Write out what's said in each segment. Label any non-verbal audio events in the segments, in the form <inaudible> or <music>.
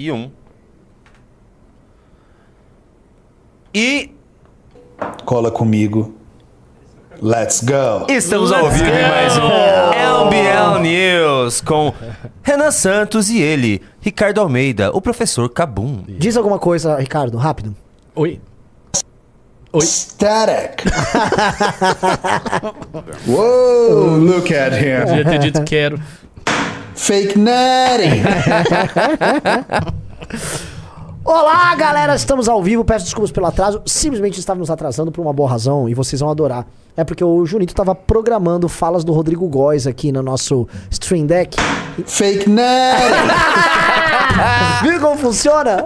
e 1. E Cola comigo. Let's go. estamos ao vivo em mais um LBL News com Renan Santos e ele, Ricardo Almeida, o professor Cabum. Diz alguma coisa, Ricardo, rápido. Oi. Oi. Static. <laughs> Whoa, look at him. Devia ter dito quero. Fake nutty. <laughs> Olá, galera, estamos ao vivo. Peço desculpas pelo atraso. Simplesmente estávamos atrasando por uma boa razão e vocês vão adorar. É porque o Junito estava programando falas do Rodrigo Góes aqui no nosso Stream Deck. Fake nutty. <laughs> Viu como funciona?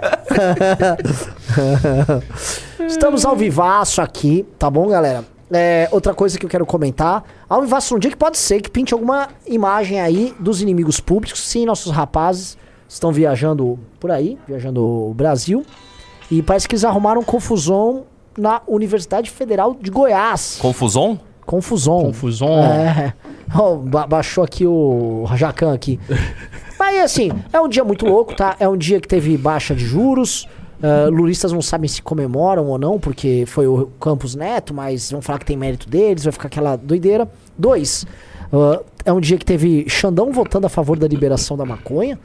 <laughs> Estamos ao vivaço aqui, tá bom, galera? É, outra coisa que eu quero comentar. Ao vivaço um dia que pode ser que pinte alguma imagem aí dos inimigos públicos. Sim, nossos rapazes estão viajando por aí, viajando o Brasil. E parece que eles arrumaram confusão na Universidade Federal de Goiás. Confusão? Confusão. Confusão. É. <laughs> Ó, ba- baixou aqui o Jacan aqui. <laughs> Mas assim, é um dia muito louco, tá? É um dia que teve baixa de juros. Lulistas não sabem se comemoram ou não, porque foi o Campos Neto, mas vão falar que tem mérito deles, vai ficar aquela doideira. Dois, ah, é um dia que teve Xandão votando a favor da liberação da maconha.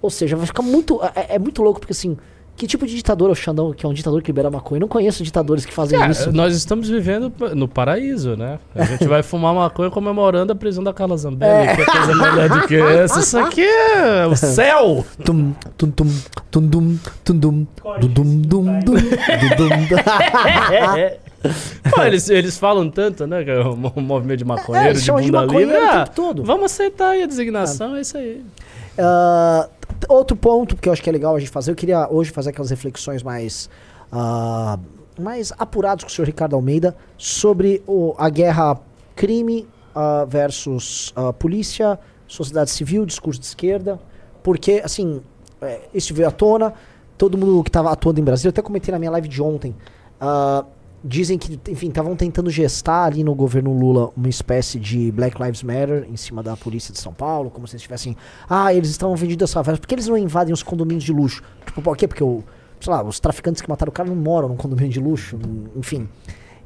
Ou seja, vai ficar muito. É, é muito louco, porque assim, que tipo de ditador é o Xandão, que é um ditador que libera maconha? Eu não conheço ditadores que fazem Cara, isso. nós estamos vivendo no paraíso, né? A gente vai fumar maconha comemorando a prisão da Carla Zambelli. Que é coisa melhor do que essa. Isso aqui é o céu! Tum, tum, tum, tum, dum, tum, dum, dum, dum, dum, dum, dum. <laughs> Pô, eles, eles falam tanto, né? Que é o mo- movimento de É, maconheiro, eles de de bunda maconheiro livre. o Ah, tempo todo. Vamos aceitar aí a designação, é isso aí. Ah, t- outro ponto que eu acho que é legal a gente fazer, eu queria hoje fazer aquelas reflexões mais, ah, mais apuradas com o senhor Ricardo Almeida sobre o- a guerra crime ah, versus ah, polícia, sociedade civil, discurso de esquerda, porque, assim, é, isso veio à tona, todo mundo que estava atuando em Brasília, eu até comentei na minha live de ontem, ah, dizem que, enfim, estavam tentando gestar ali no governo Lula uma espécie de Black Lives Matter em cima da polícia de São Paulo, como se eles estivessem, ah, eles estão vendidos as favelas, por que eles não invadem os condomínios de luxo? Tipo, por quê? Porque, o, sei lá, os traficantes que mataram o cara não moram num condomínio de luxo, enfim.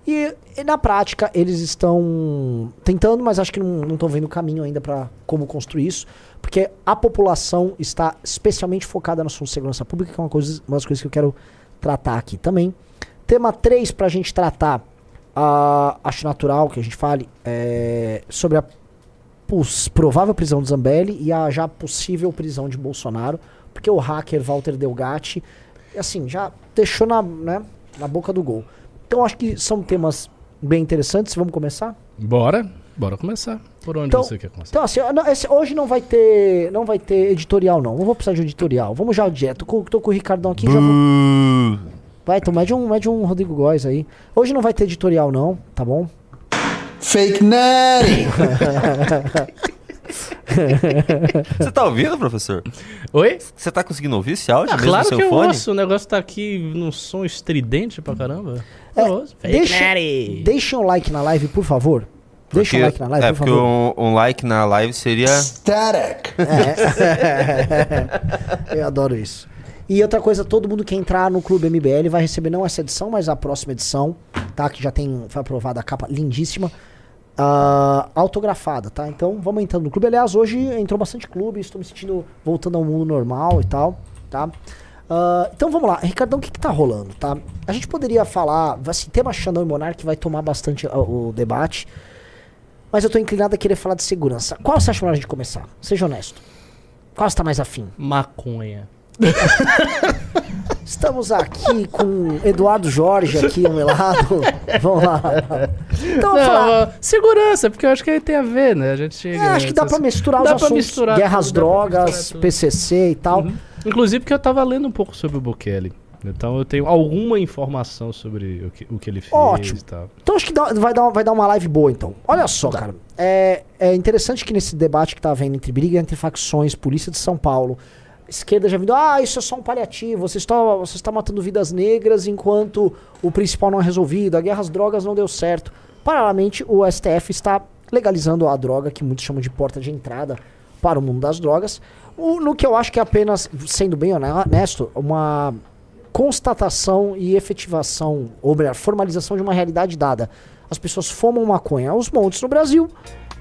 E, e na prática eles estão tentando, mas acho que não estão vendo o caminho ainda para como construir isso, porque a população está especialmente focada na sua segurança pública, que é uma, coisa, uma das coisas que eu quero tratar aqui também. Tema 3 para a gente tratar, ah, acho natural que a gente fale é, sobre a provável prisão de Zambelli e a já possível prisão de Bolsonaro, porque o hacker Walter Delgatti, assim, já deixou na, né, na boca do gol. Então acho que são temas bem interessantes. Vamos começar? Bora, bora começar. Por onde Então- você quer começar? Então assim, não- esse- hoje não vai ter, não vai ter editorial não. Não vou precisar de um editorial. Vamos já direto. Tô com, tô com o Ricardão aqui, já vou... Vai, então mede um, mede um Rodrigo Góes aí. Hoje não vai ter editorial não, tá bom? Fake nutty. Você tá ouvindo, professor? Oi? Você tá conseguindo ouvir esse áudio Ah, mesmo claro no seu que eu fone? ouço. O negócio tá aqui num som estridente pra caramba. É, ouço. deixa, deixem um like na live, por favor. Deixa um like na live, é, por porque favor. um, um like na live seria. Static. <laughs> Eu adoro isso. E outra coisa, todo mundo que entrar no Clube MBL vai receber não essa edição, mas a próxima edição, tá? Que já tem, foi aprovada a capa lindíssima, ah, autografada, tá? Então vamos entrando no clube. Aliás, hoje entrou bastante clube, estou me sentindo voltando ao mundo normal e tal, tá? Ah, então vamos lá, Ricardão, o que, que tá rolando, tá? A gente poderia falar, assim, tema Xandão e Monark vai tomar bastante ah, o debate, mas eu tô inclinado a querer falar de segurança. Qual você acha melhor a gente começar? Seja honesto. Qual você tá mais afim? Maconha. <laughs> Estamos aqui com Eduardo Jorge aqui ao meu lado. Vamos lá. Então, vamos falar. segurança, porque eu acho que aí tem a ver, né? A gente É, acho que dá pra misturar Dá os assuntos. misturar Guerras, tudo, drogas. PCC e tal. Uhum. Inclusive porque eu tava lendo um pouco sobre o Bukele. Então eu tenho alguma informação sobre o que, o que ele fez Ótimo. e tal. Então acho que dá- vai, dar, vai dar uma live boa, então. Olha só, cara. É, é interessante que nesse debate que tá havendo entre briga entre facções, polícia de São Paulo, esquerda já vindo, ah, isso é só um paliativo, você está, você está matando vidas negras enquanto o principal não é resolvido, a guerra às drogas não deu certo. Paralelamente, o STF está legalizando a droga que muitos chamam de porta de entrada para o mundo das drogas, o- no que eu acho que é apenas, sendo bem honesto, uma constatação e efetivação, ou melhor, formalização de uma realidade dada. As pessoas fumam maconha aos montes no Brasil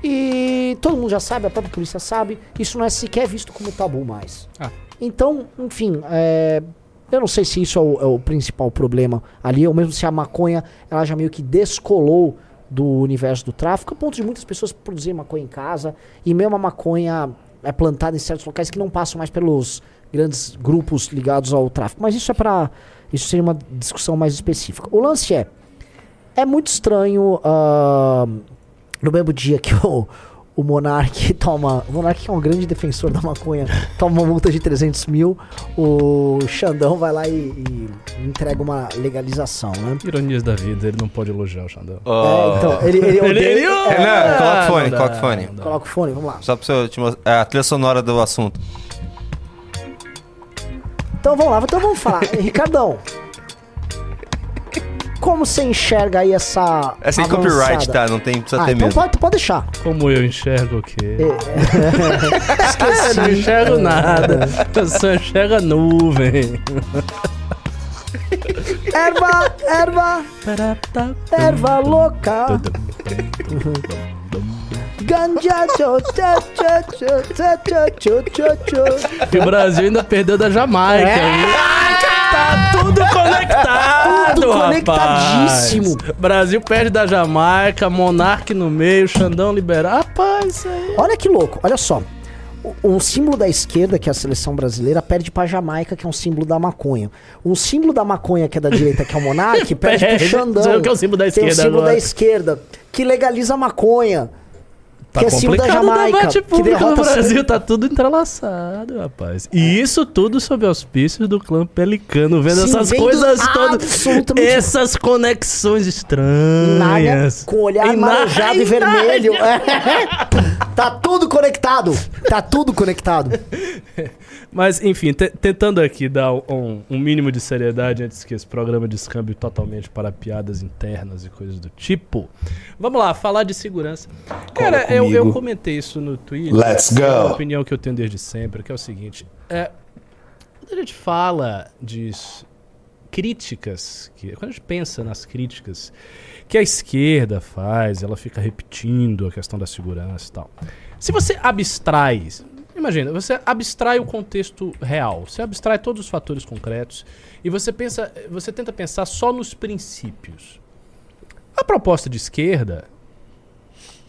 e todo mundo já sabe, a própria polícia sabe, isso não é sequer visto como tabu mais. Ah. Então, enfim, é, eu não sei se isso é o, é o principal problema ali, ou mesmo se a maconha ela já meio que descolou do universo do tráfico, a ponto de muitas pessoas produzirem maconha em casa, e mesmo a maconha é plantada em certos locais que não passam mais pelos grandes grupos ligados ao tráfico. Mas isso é para isso seria uma discussão mais específica. O lance é é muito estranho ah, no mesmo dia que o, o Monark toma. O Monark que é um grande defensor da maconha, toma uma multa de 300 mil. O Xandão vai lá e, e entrega uma legalização, né? Ironias da vida, ele não pode elogiar o Xandão. É, então, ele, ele odeia- Renan, é, coloca o fone, dá, coloca o fone. Coloca o fone, vamos lá. Só pra você te mostrar. É a trilha sonora do assunto. Então vamos lá, então vamos falar. <laughs> Ricardão. Como você enxerga aí essa. É sem avançada? copyright, tá? Não tem, precisa ah, ter então mesmo. Pode, pode deixar. Como eu enxergo o quê? É, <laughs> não enxergo nada. Eu só enxergo a nuvem. Erva, erva, erva louca. Ganja, tchô, tchô, tchô, tchô, tchô, tchô, tchô. E o Brasil ainda perdeu da Jamaica. É! Tá tudo conectado, Tudo rapaz. conectadíssimo. Brasil perde da Jamaica, Monark no meio, Xandão liberado. Rapaz, isso aí. Olha que louco, olha só. O- Um símbolo da esquerda, que é a seleção brasileira, perde pra Jamaica, que é um símbolo da maconha. Um símbolo da maconha, que é da direita, que é o Monark, perde pro. <laughs> Xandão. O que é o símbolo da Tem o esquerda símbolo agora? da esquerda, que legaliza a maconha. Tá que é símbolo da complicado o Jamaica. debate Que público no derrota Brasil, tá tudo entrelaçado, rapaz. E isso tudo sob auspícios do clã Pelicano, vendo Sim, essas coisas todas, essas conexões estranhas. com olhar Nália. e <laughs> vermelho. tá tudo conectado. Tá tudo conectado. <laughs> Mas, enfim, te- tentando aqui dar um, um mínimo de seriedade antes que esse programa descambe totalmente para piadas internas e coisas do tipo. Vamos lá, falar de segurança. Cara, eu, eu comentei isso no Twitter. Let's É uma go. opinião que eu tenho desde sempre, que é o seguinte. É, quando a gente fala de críticas, que, quando a gente pensa nas críticas que a esquerda faz, ela fica repetindo a questão da segurança e tal. Se você abstrai, imagina, você abstrai o contexto real, você abstrai todos os fatores concretos e você pensa, você tenta pensar só nos princípios. A proposta de esquerda,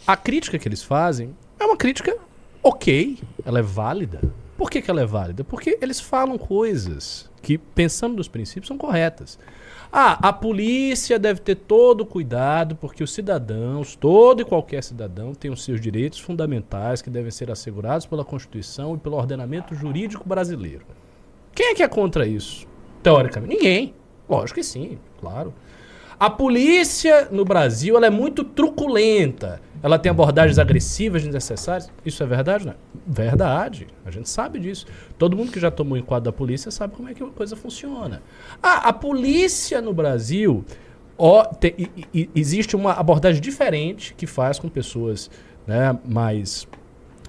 a crítica que eles fazem é uma crítica ok, ela é válida. Por que, que ela é válida? Porque eles falam coisas que, pensando nos princípios, são corretas. Ah, a polícia deve ter todo cuidado, porque os cidadãos, todo e qualquer cidadão, tem os seus direitos fundamentais que devem ser assegurados pela Constituição e pelo ordenamento jurídico brasileiro. Quem é que é contra isso? Teoricamente, ninguém. Lógico que sim, claro. A polícia no Brasil ela é muito truculenta. Ela tem abordagens agressivas, desnecessárias. Isso é verdade, não é? Verdade. A gente sabe disso. Todo mundo que já tomou enquadro da polícia sabe como é que a coisa funciona. Ah, a polícia no Brasil, ó, te- e- e- existe uma abordagem diferente que faz com pessoas né, mais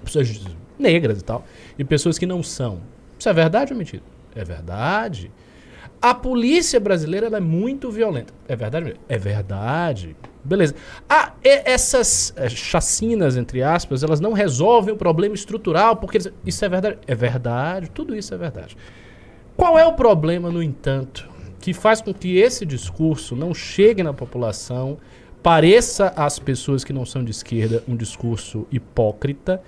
pessoas negras e tal, e pessoas que não são. Isso é verdade ou mentira? É verdade. A polícia brasileira é muito violenta. É verdade? É verdade. Beleza. Ah, essas eh, chacinas, entre aspas, elas não resolvem o problema estrutural, porque eles- isso é verdade. É verdade. Tudo isso é verdade. Qual é o problema, no entanto, que faz com que esse discurso não chegue na população, pareça às pessoas que não são de esquerda um discurso hipócrita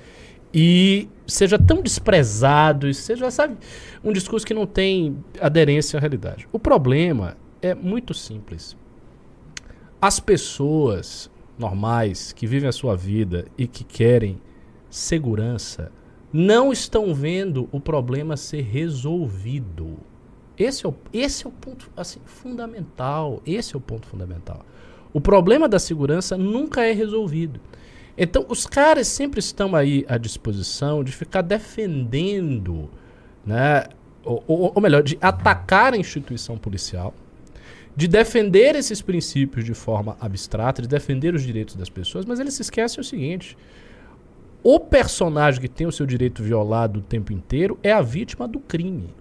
e seja tão desprezado, e seja, sabe, um discurso que não tem aderência à realidade? O problema é muito simples. As pessoas normais que vivem a sua vida e que querem segurança não estão vendo o problema ser resolvido. Esse é o, esse é o ponto assim, fundamental. Esse é o ponto fundamental. O problema da segurança nunca é resolvido. Então, os caras sempre estão aí à disposição de ficar defendendo, né? Ou, ou- ou melhor, de atacar a instituição policial, de defender esses princípios de forma abstrata, de defender os direitos das pessoas, mas eles se esquecem o seguinte: o personagem que tem o seu direito violado o tempo inteiro é a vítima do crime.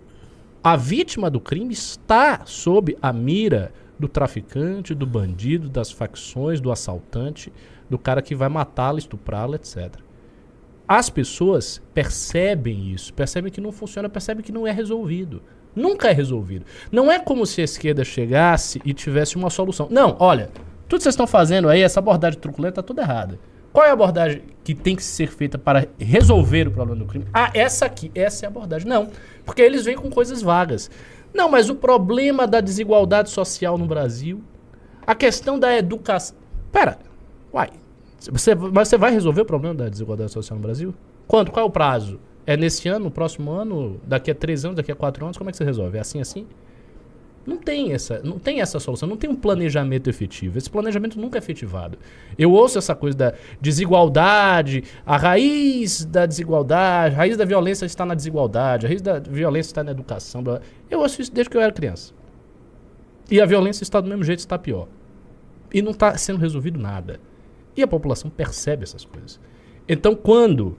A vítima do crime está sob a mira do traficante, do bandido, das facções, do assaltante, do cara que vai matá-la, estuprá-la, etc. As pessoas percebem isso, percebem que não funciona, percebem que não é resolvido. Nunca é resolvido. Não é como se a esquerda chegasse e tivesse uma solução. Não, olha, tudo que vocês estão fazendo aí, essa abordagem truculenta, tá tudo errada. Qual é a abordagem que tem que ser feita para resolver o problema do crime? Ah, essa aqui, essa é a abordagem. Não, porque eles vêm com coisas vagas. Não, mas o problema da desigualdade social no Brasil, a questão da educação. Pera, uai, você, mas você vai resolver o problema da desigualdade social no Brasil? Quando? Qual é o prazo? É nesse ano, no próximo ano, daqui a três anos, daqui a quatro anos? Como é que você resolve? É assim, assim? Não tem essa, não tem essa solução, não tem um planejamento efetivo. Esse planejamento nunca é efetivado. Eu ouço essa coisa da desigualdade, a raiz da desigualdade, a raiz da violência está na desigualdade, a raiz da violência está na educação. blá. Eu ouço isso desde que eu era criança. E a violência está do mesmo jeito, está pior. E não está sendo resolvido nada. E a população percebe essas coisas. Então, quando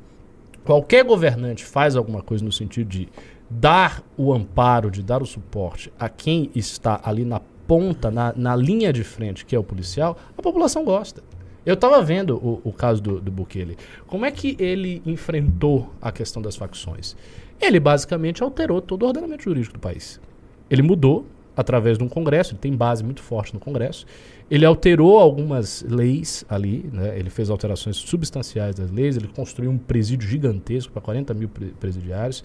qualquer governante faz alguma coisa no sentido de dar o amparo, de dar o suporte a quem está ali na ponta, na, na linha de frente, que é o policial, a população gosta. Eu estava vendo o, o caso do, do Bukele. Como é que ele enfrentou a questão das facções? Ele basicamente alterou todo o ordenamento jurídico do país. Ele mudou através de um congresso, ele tem base muito forte no congresso. Ele alterou algumas leis ali, né? ele fez alterações substanciais das leis, ele construiu um presídio gigantesco para 40 mil pre- presidiários.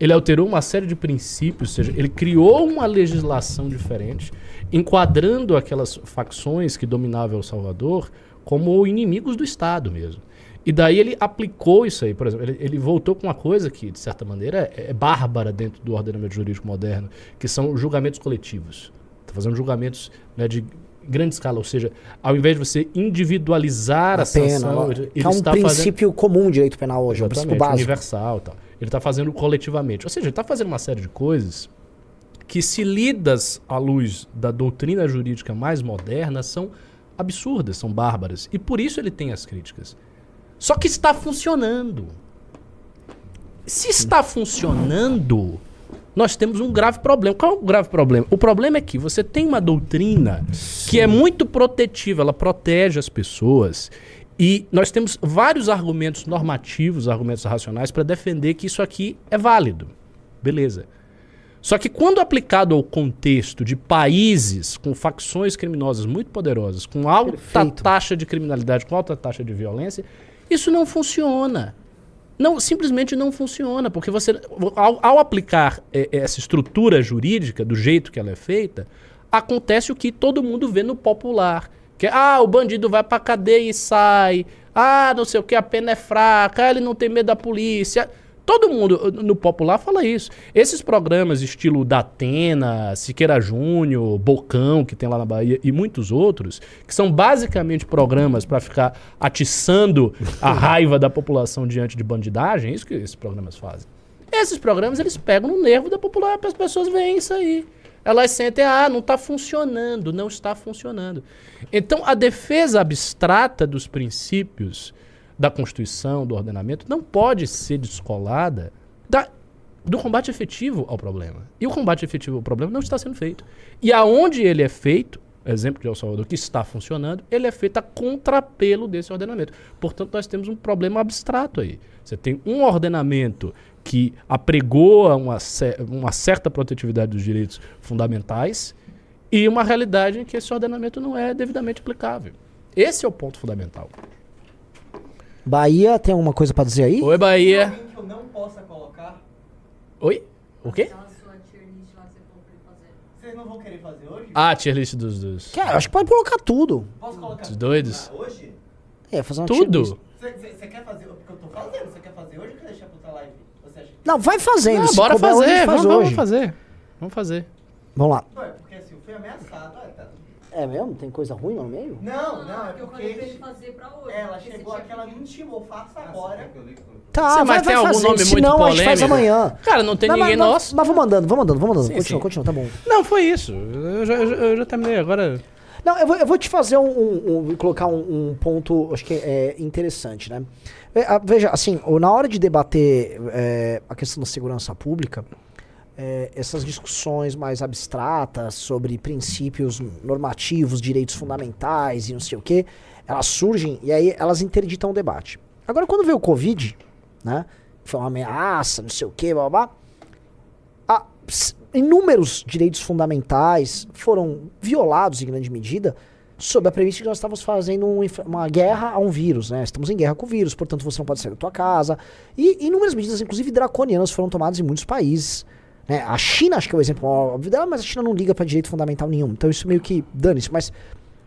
Ele alterou uma série de princípios, ou seja, ele criou uma legislação diferente, enquadrando aquelas facções que dominavam El Salvador como inimigos do Estado mesmo. E daí ele aplicou isso aí, por exemplo, ele, ele voltou com uma coisa que, de certa maneira, é, é bárbara dentro do ordenamento jurídico moderno, que são julgamentos coletivos. Está fazendo julgamentos né, de grande escala, ou seja, ao invés de você individualizar a, A pena. sanção, ele é um está fazendo princípio comum do direito penal hoje, é um princípio Exatamente, básico. universal tal. Ele está fazendo coletivamente. Ou seja, ele está fazendo uma série de coisas que, se lidas à luz da doutrina jurídica mais moderna, são absurdas, são bárbaras. E por isso ele tem as críticas. Só que está funcionando. Se está funcionando, nós temos um grave problema. Qual é o grave problema? O problema é que você tem uma doutrina que é muito protetiva, ela protege as pessoas. E nós temos vários argumentos normativos, argumentos racionais para defender que isso aqui é válido. Beleza. Só que quando aplicado ao contexto de países com facções criminosas muito poderosas, com alta Perfeito. taxa de criminalidade, com alta taxa de violência, isso não funciona. Não, simplesmente não funciona, porque você, ao, ao aplicar eh, essa estrutura jurídica do jeito que ela é feita, acontece o que todo mundo vê no popular. Que é, ah, o bandido vai pra cadeia e sai. Ah, não sei o que, a pena é fraca. Ah, ele não tem medo da polícia. Todo mundo no popular fala isso. Esses programas estilo Datena, Siqueira Júnior, Bocão, que tem lá na Bahia, e muitos outros, que são basicamente programas para ficar atiçando a <laughs> raiva da população diante de bandidagem, é isso que esses programas fazem. Esses programas eles pegam no nervo da população, as pessoas veem isso aí. Elas sentem, ah, não está funcionando, não está funcionando. Então, a defesa abstrata dos princípios da Constituição, do ordenamento, não pode ser descolada da, do combate efetivo ao problema. E o combate efetivo ao problema não está sendo feito. E aonde ele é feito, exemplo de El Salvador, que está funcionando, ele é feito a contrapelo desse ordenamento. Portanto, nós temos um problema abstrato aí. Você tem um ordenamento que apregoa uma, uma certa protetividade dos direitos fundamentais e uma realidade em que esse ordenamento não é devidamente aplicável. Esse é o ponto fundamental. Bahia tem alguma coisa pra dizer aí? Oi, Bahia. Alguém que eu não possa colocar, Oi? O quê? Vocês não vão querer fazer hoje? Ah, tier list dos, dos, Cara, acho que pode colocar tudo. Posso colocar dos doidos. Ah, hoje? É, fazer uma tier list. Tudo. Você quer fazer o que eu tô fazendo? Você quer fazer hoje ou quer deixar pra outra live? Você acha que... Não, vai fazendo. Ah, se bora hoje, fazer, gente faz vamos, vamos hoje. fazer. Vamos fazer. Vamos lá. Não, é porque assim, eu fui ameaçado. É mesmo? Tem coisa ruim no meio? Não, não, é que eu falei pra ele porque fazer pra hoje. ela porque você chegou aqui, ela me pedido. intimou, faça agora. Tá, Você vai, mais tem vai algum fazer. nome muito Senão a gente faz polêmico? amanhã. Cara, não tem Mas- ninguém mas, nosso. Mas vamos mandando, vamos mandando, vamos mandando. Sim, continua, sim. continua, tá bom. Não, foi isso. Eu já, eu já- eu já terminei agora. Não, eu vou, eu vou te fazer um, um- um- colocar um, um ponto, acho que é interessante, né? É, ah, Veja, assim, na hora de debater é, a questão da segurança pública, é, essas discussões mais abstratas sobre princípios normativos, direitos fundamentais e não sei o quê, elas surgem e aí elas interditam o debate. Agora, quando veio o Covid, né? Foi uma ameaça, não sei o quê, blá blá blá. a- inúmeros direitos fundamentais foram violados em grande medida sob a premissa que nós estávamos fazendo um uma guerra a um vírus, né? Estamos em guerra com o vírus, portanto você não pode sair da tua casa. E inúmeras medidas, inclusive draconianas, foram tomadas em muitos países. Né? A China, acho que é o exemplo óbvio dela, mas a China não liga para direito fundamental nenhum. Então isso meio que dane-se. Mas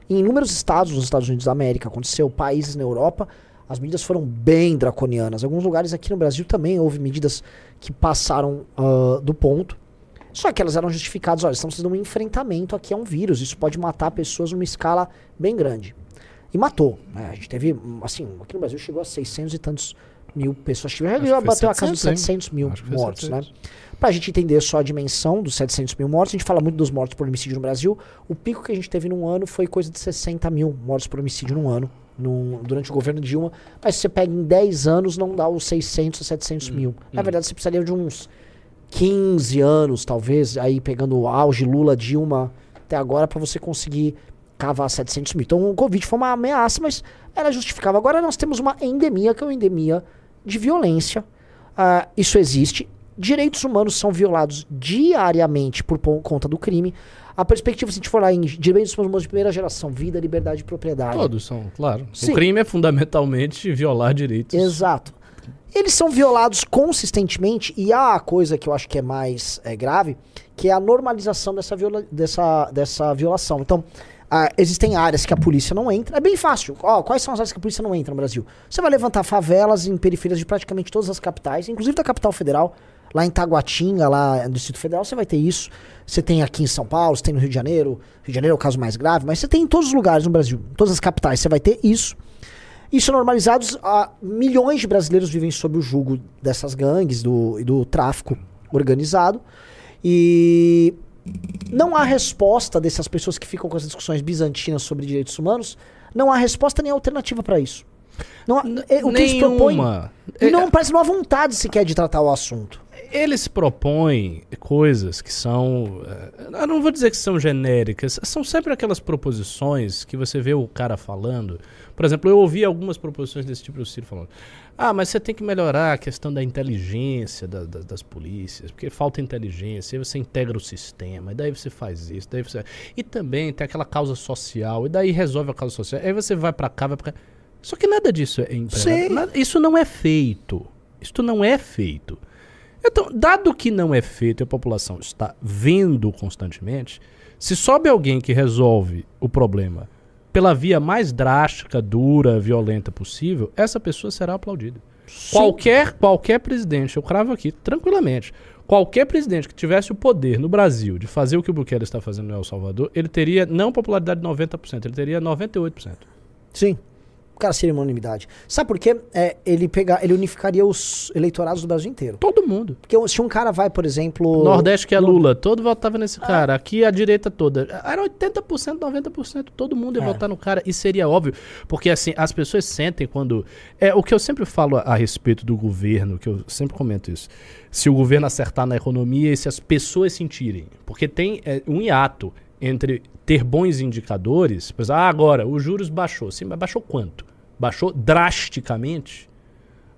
em inúmeros estados nos Estados Unidos da América, aconteceu, países na Europa, as medidas foram bem draconianas. Alguns lugares aqui no Brasil também houve medidas que passaram ah, do ponto. Só que elas eram justificadas, olha, estamos fazendo um enfrentamento aqui a um vírus, isso pode matar pessoas numa escala bem grande. E matou. né? A gente teve, assim, aqui no Brasil chegou a 600 e tantos mil pessoas. Já foi bateu a casa dos 700, 700 mil mortos, né? 700. Pra gente entender só a dimensão dos 700 mil mortos, a gente fala muito dos mortos por homicídio no Brasil. O pico que a gente teve num ano foi coisa de 60 mil mortos por homicídio num ano, num- durante o governo Dilma. Mas se você pega em 10 anos, não dá os 600 ou 700 mil. Na verdade, você precisaria de uns 15 anos, talvez, aí pegando o auge Lula, Dilma, até agora, pra você conseguir cavar 700 mil. Então o Covid foi uma ameaça, mas era justificável. Agora nós temos uma endemia, que é uma endemia de violência. Ah, isso existe. Direitos humanos são violados diariamente por conta do crime. A perspectiva, se a gente for lá em direitos humanos de primeira geração, vida, liberdade e propriedade. Todos são, claro. Sim. O crime é fundamentalmente violar direitos. Exato. Eles são violados consistentemente e há a coisa que eu acho que é mais é, grave, que é a normalização dessa, viola- dessa, dessa violação. Então, ah, existem áreas que a polícia não entra. É bem fácil. Ó, quais são as áreas que a polícia não entra no Brasil? Você vai levantar favelas em periferias de praticamente todas as capitais, inclusive da capital federal. Lá em Taguatinga, lá no Distrito Federal, você vai ter isso. Você tem aqui em São Paulo, você tem no Rio de Janeiro. Rio de Janeiro é o caso mais grave, mas você tem em todos os lugares no Brasil, em todas as capitais, você vai ter isso. Isso normalizados, há milhões de brasileiros vivem sob o jugo dessas gangues do, do tráfico organizado. E não há resposta dessas pessoas que ficam com essas discussões bizantinas sobre direitos humanos. Não há resposta nem alternativa para isso. Não há, é, o que eles propõem. Nenhuma. E não parece não há vontade sequer de tratar o assunto. Eles propõem coisas que são. eh, Eu não vou dizer que são genéricas, são sempre aquelas proposições que você vê o cara falando. Por exemplo, eu ouvi algumas proposições desse tipo do Ciro falando. Ah, mas você tem que melhorar a questão da inteligência da- da- das polícias, porque falta inteligência, aí você integra o sistema, e daí você faz isso, daí você. E também tem aquela causa social, e daí resolve a causa social. Aí você vai pra cá, vai pra cá. Só que nada disso é empregado. Isso não é feito. Isso não é feito. Então, dado que não é feito e a população está vendo constantemente, se sobe alguém que resolve o problema pela via mais drástica, dura, violenta possível, essa pessoa será aplaudida. Qualquer, qualquer presidente, eu cravo aqui tranquilamente, qualquer presidente que tivesse o poder no Brasil de fazer o que o Bukele está fazendo no El Salvador, ele teria não popularidade de 90%, ele teria 98%. Sim. O cara seria uma unanimidade. Sabe por quê? É, ele, pegar, ele unificaria os eleitorados do Brasil inteiro. Todo mundo. Porque se um cara vai, por exemplo. Nordeste que é no- Lula, todo votava nesse cara. Aqui a direita toda. Era 80%, 90%, todo mundo ia É. votar no cara. E seria óbvio, porque assim, as pessoas sentem quando. É o que eu sempre falo a, a respeito do governo, que eu sempre comento isso. Se o governo acertar na economia e se as pessoas sentirem. Porque tem é, um hiato entre ter bons indicadores. Pois, ah, agora, os juros baixou. Sim, mas baixou quanto? Baixou drasticamente?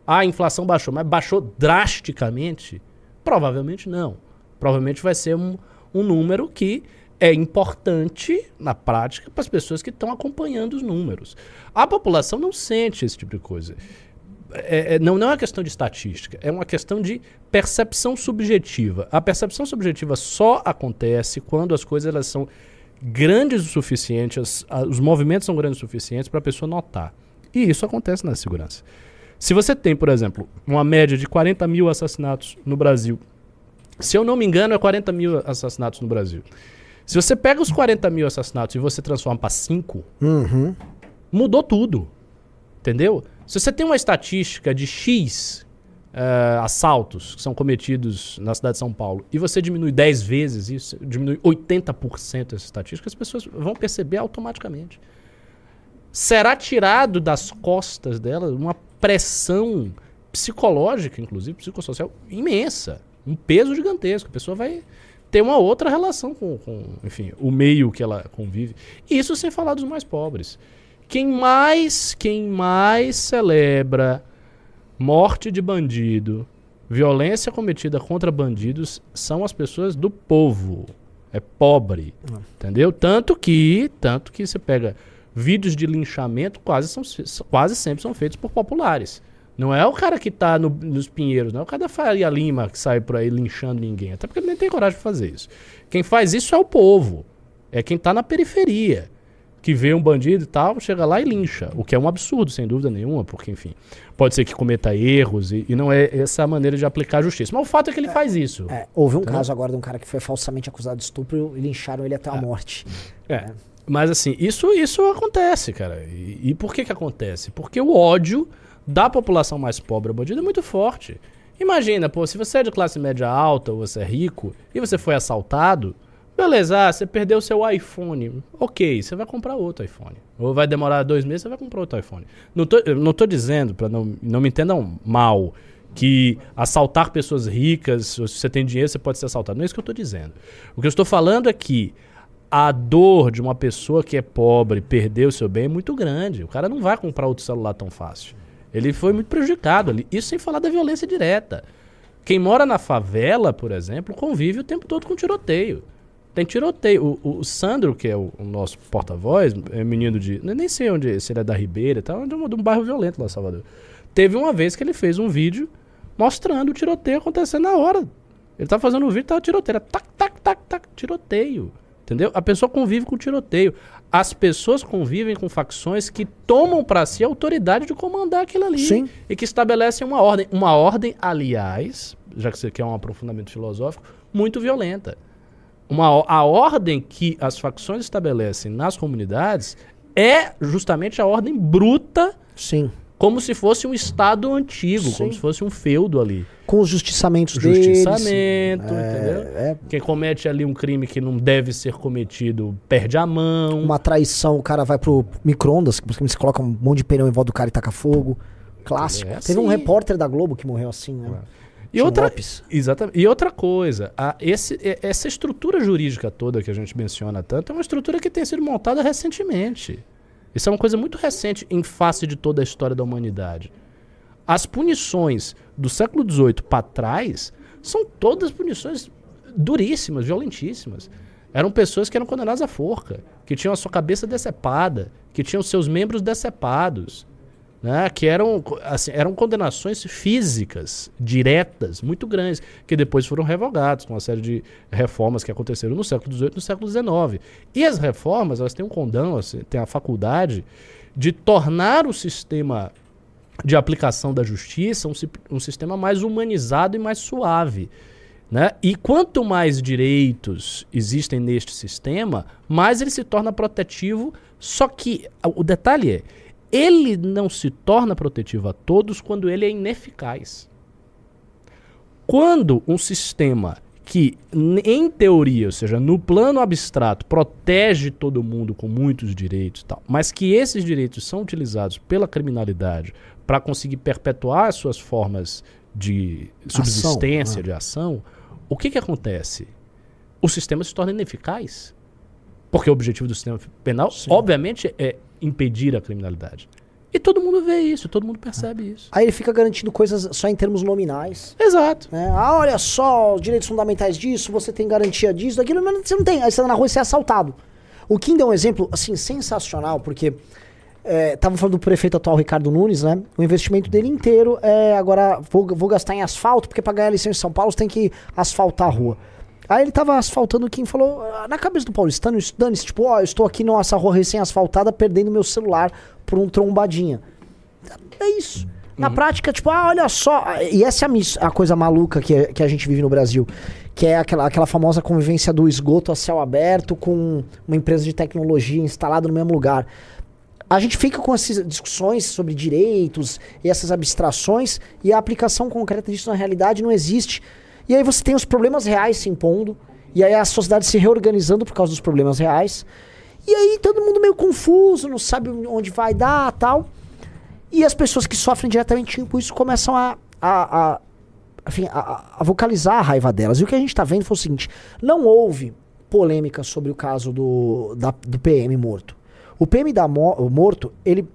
Ah, a inflação baixou, mas baixou drasticamente? Provavelmente não. Provavelmente vai ser um, um número que é importante na prática para as pessoas que estão acompanhando os números. A população não sente esse tipo de coisa. É- é- não, não é uma questão de estatística, é uma questão de percepção subjetiva. A percepção subjetiva só acontece quando as coisas elas são grandes o suficiente, as- a- os movimentos são grandes o suficiente para a pessoa notar. E isso acontece na segurança. Se você tem, por exemplo, uma média de 40 mil assassinatos no Brasil, se eu não me engano, é 40 mil assassinatos no Brasil. Se você pega os 40 mil assassinatos e você transforma para 5, mudou tudo. Entendeu? Se você tem uma estatística de X eh, assaltos que são cometidos na cidade de São Paulo e você diminui 10 vezes isso, diminui 80% essa estatística, as pessoas vão perceber automaticamente. Será tirado das costas delas uma pressão psicológica, inclusive psicossocial, imensa. Um peso gigantesco. A pessoa vai ter uma outra relação com, com, enfim, o meio que ela convive. Isso sem falar dos mais pobres. Quem mais, quem mais celebra morte de bandido, violência cometida contra bandidos são as pessoas do povo. É pobre, entendeu? Tanto que, tanto que você pega vídeos de linchamento quase são quase sempre são feitos por populares. Não é o cara que tá no- nos Pinheiros, não é o cara da Faria Lima que sai por aí linchando ninguém. Até porque ele nem tem coragem de fazer isso. Quem faz isso é o povo. É quem tá na periferia. Que vê um bandido e tal, chega lá e lincha. O que é um absurdo, sem dúvida nenhuma, porque, enfim, pode ser que cometa erros e, e não é essa a maneira de aplicar a justiça. Mas o fato é que ele faz isso. É, houve um Entendeu? caso agora de um cara que foi falsamente acusado de estupro e lincharam ele até a morte. É. Mas assim, isso, isso acontece, cara. E, e por que que acontece? Porque o ódio da população mais pobre ao bandido é muito forte. Imagina, pô, se você é de classe média alta ou você é rico e você foi assaltado, beleza, ah, você perdeu seu iPhone. Ok, você vai comprar outro iPhone. Ou vai demorar dois meses, você vai comprar outro iPhone. Não tô, não tô dizendo, para não, não me entendam mal, que assaltar pessoas ricas, se você tem dinheiro, você pode ser assaltado. Não é isso que eu tô dizendo. O que eu estou falando é que a dor de uma pessoa que é pobre perder o seu bem é muito grande. O cara não vai comprar outro celular tão fácil. Ele foi muito prejudicado ali. Isso sem falar da violência direta. Quem mora na favela, por exemplo, convive o tempo todo com tiroteio. Tem tiroteio. O, o- o Sandro, que é o, o nosso porta-voz, é menino de. eu Nem sei onde se ele é da Ribeira e tal, de um, de um bairro violento lá em Salvador. Teve uma vez que ele fez um vídeo mostrando o tiroteio acontecendo na hora. Ele tá fazendo um vídeo, tava tiroteio. Era tac, tac, tac, tac, tiroteio. Entendeu? A pessoa convive com tiroteio. As pessoas convivem com facções que tomam pra si a autoridade de comandar aquilo ali. Sim. E que estabelecem uma ordem. Uma ordem, aliás, já que você quer um aprofundamento filosófico, muito violenta. Uma, a ordem que as facções estabelecem nas comunidades é justamente a ordem bruta, Sim. como se fosse um estado antigo, Sim. como se fosse um feudo ali. Com os justiçamentos deles. Justiçamento, entendeu? É, Quem comete ali um crime que não deve ser cometido perde a mão. uma traição, o cara vai pro micro-ondas, que basicamente você coloca um monte de pneu em volta do cara e taca fogo. Clássico. É Teve um assim. repórter da Globo que morreu assim, né? E outra, Lopes. exatamente. E outra coisa, a- esse- essa estrutura jurídica toda que a gente menciona tanto é uma estrutura que tem sido montada recentemente. Isso é uma coisa muito recente em face de toda a história da humanidade. As punições do século XVIII para trás são todas punições duríssimas, violentíssimas. Eram pessoas que eram condenadas à forca, que tinham a sua cabeça decepada, que tinham seus membros decepados né, que eram, assim, eram condenações físicas, diretas, muito grandes, que depois foram revogadas com uma série de reformas que aconteceram no século XVIII e no século XIX. E as reformas, elas têm um condão, elas têm a faculdade de tornar o sistema de aplicação da justiça um, um sistema mais humanizado e mais suave. Né? E quanto mais direitos existem neste sistema, mais ele se torna protetivo. Só que o detalhe é, ele não se torna protetivo a todos quando ele é ineficaz. Quando um sistema que, em teoria, ou seja, no plano abstrato, protege todo mundo com muitos direitos e tal, mas que esses direitos são utilizados pela criminalidade para conseguir perpetuar as suas formas de subsistência, ah. de ação, o que, que acontece? O sistema se torna ineficaz. Porque o objetivo do sistema penal, obviamente, é impedir a criminalidade. E todo mundo vê isso, todo mundo percebe isso. Aí ele fica garantindo coisas só em termos nominais. Exato. né? Ah, olha só, os direitos fundamentais disso, você tem garantia disso, daquilo, mas você não tem. Aí você tá na rua e você é assaltado. O Kim deu um exemplo, assim, sensacional, porque é, tava falando do prefeito atual, Ricardo Nunes, né? O investimento dele inteiro é agora, vou, vou gastar em asfalto, porque pra ganhar licença em São Paulo você tem que asfaltar a rua. Aí ele tava asfaltando o Kim falou, ah, na cabeça do paulistano, dane-se, tipo, ó, eu estou aqui nessa rua recém-asfaltada perdendo meu celular por um trombadinha. É isso. Na prática, tipo, ah, olha só. E essa é a, a coisa maluca que, que a gente vive no Brasil. Que é aquela, aquela famosa convivência do esgoto a céu aberto com uma empresa de tecnologia instalada no mesmo lugar. a gente fica com essas discussões sobre direitos e essas abstrações e a aplicação concreta disso na realidade não existe. E aí você tem os problemas reais se impondo, e aí a sociedade se reorganizando por causa dos problemas reais. E aí todo mundo meio confuso, não sabe onde vai dar tal. E as pessoas que sofrem diretamente com isso começam a, a, a, enfim, a, a vocalizar a raiva delas. E o que a gente está vendo foi o seguinte: não houve polêmica sobre o caso do, da- do PM morto. O PM da mo- morto, ele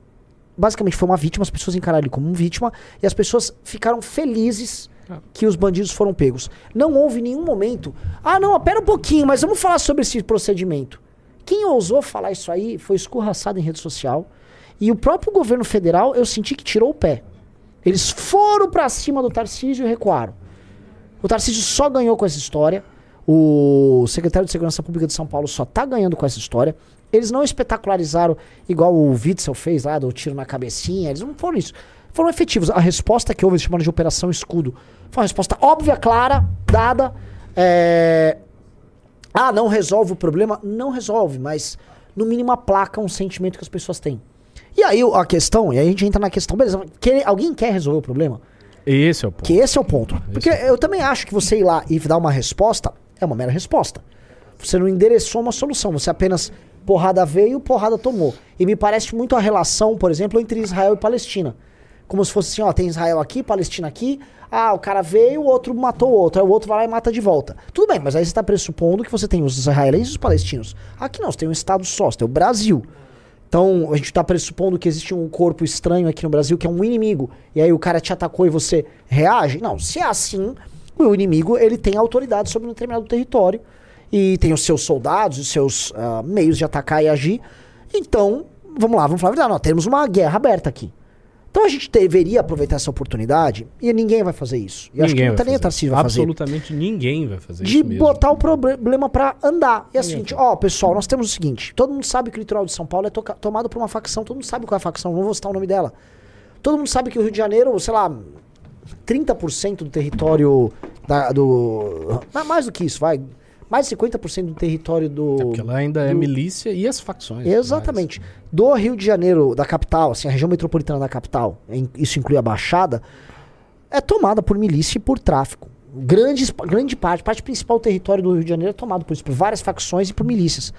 basicamente foi uma vítima, as pessoas encararam ele como um vítima, e as pessoas ficaram felizes que os bandidos foram pegos. Não houve nenhum momento. Ah, não, pera um pouquinho, mas vamos falar sobre esse procedimento. Quem ousou falar isso aí foi escorraçado em rede social. E o próprio governo federal, eu senti que tirou o pé. Eles foram pra cima do Tarcísio e recuaram. O Tarcísio só ganhou com essa história. O secretário de Segurança Pública de São Paulo só tá ganhando com essa história. Eles não espetacularizaram igual o Witzel fez lá, do tiro na cabecinha. Eles não foram isso. Foram efetivos. A resposta que houve, eles chamaram de Operação Escudo, foi uma resposta óbvia, clara, dada. É... Ah, não resolve o problema? Não resolve, mas no mínimo aplaca um sentimento que as pessoas têm. E aí a questão, e aí a gente entra na questão, beleza, que- alguém quer resolver o problema? Esse é o ponto. Que esse é o ponto. Porque eu também acho que você ir lá e dar uma resposta é uma mera resposta. Você não endereçou uma solução, você apenas porrada veio, porrada tomou. E me parece muito a relação, por exemplo, entre Israel e Palestina. Como se fosse assim, ó, tem Israel aqui, Palestina aqui, ah, o cara veio, o outro matou o outro, aí o outro vai lá e mata de volta. Tudo bem, mas aí você está pressupondo que você tem os israelenses e os palestinos. Aqui não, você tem um estado só, você tem o Brasil. Então, a gente está pressupondo que existe um corpo estranho aqui no Brasil que é um inimigo. E aí o cara te atacou e você reage? Não, se é assim, o inimigo ele tem autoridade sobre um determinado território e tem os seus soldados, os seus ah, meios de atacar e agir. Então, vamos lá, vamos falar a verdade. Nós temos uma guerra aberta aqui. Então a gente deveria aproveitar essa oportunidade e ninguém vai fazer isso. E acho que Ninguém não tá nem o. Tarcísio vai fazer Absolutamente ninguém vai fazer de isso mesmo. botar o problema pra andar. E é o seguinte, ó, pessoal, nós temos o seguinte: todo mundo sabe que o litoral de São Paulo é tomado por uma facção, todo mundo sabe qual é a facção, não vou citar o nome dela. Todo mundo sabe que o Rio de Janeiro, sei lá, 30% do território da- do. mais do que isso, vai. Mais de 50% do território do. É porque lá ainda é do- milícia e as facções. Exatamente. Do Rio de Janeiro, da capital, assim, a região metropolitana da capital, isso inclui a Baixada, é tomada por milícia e por tráfico. Grande, grande parte, parte principal do território do Rio de Janeiro é tomado por isso, por várias facções e por milícias.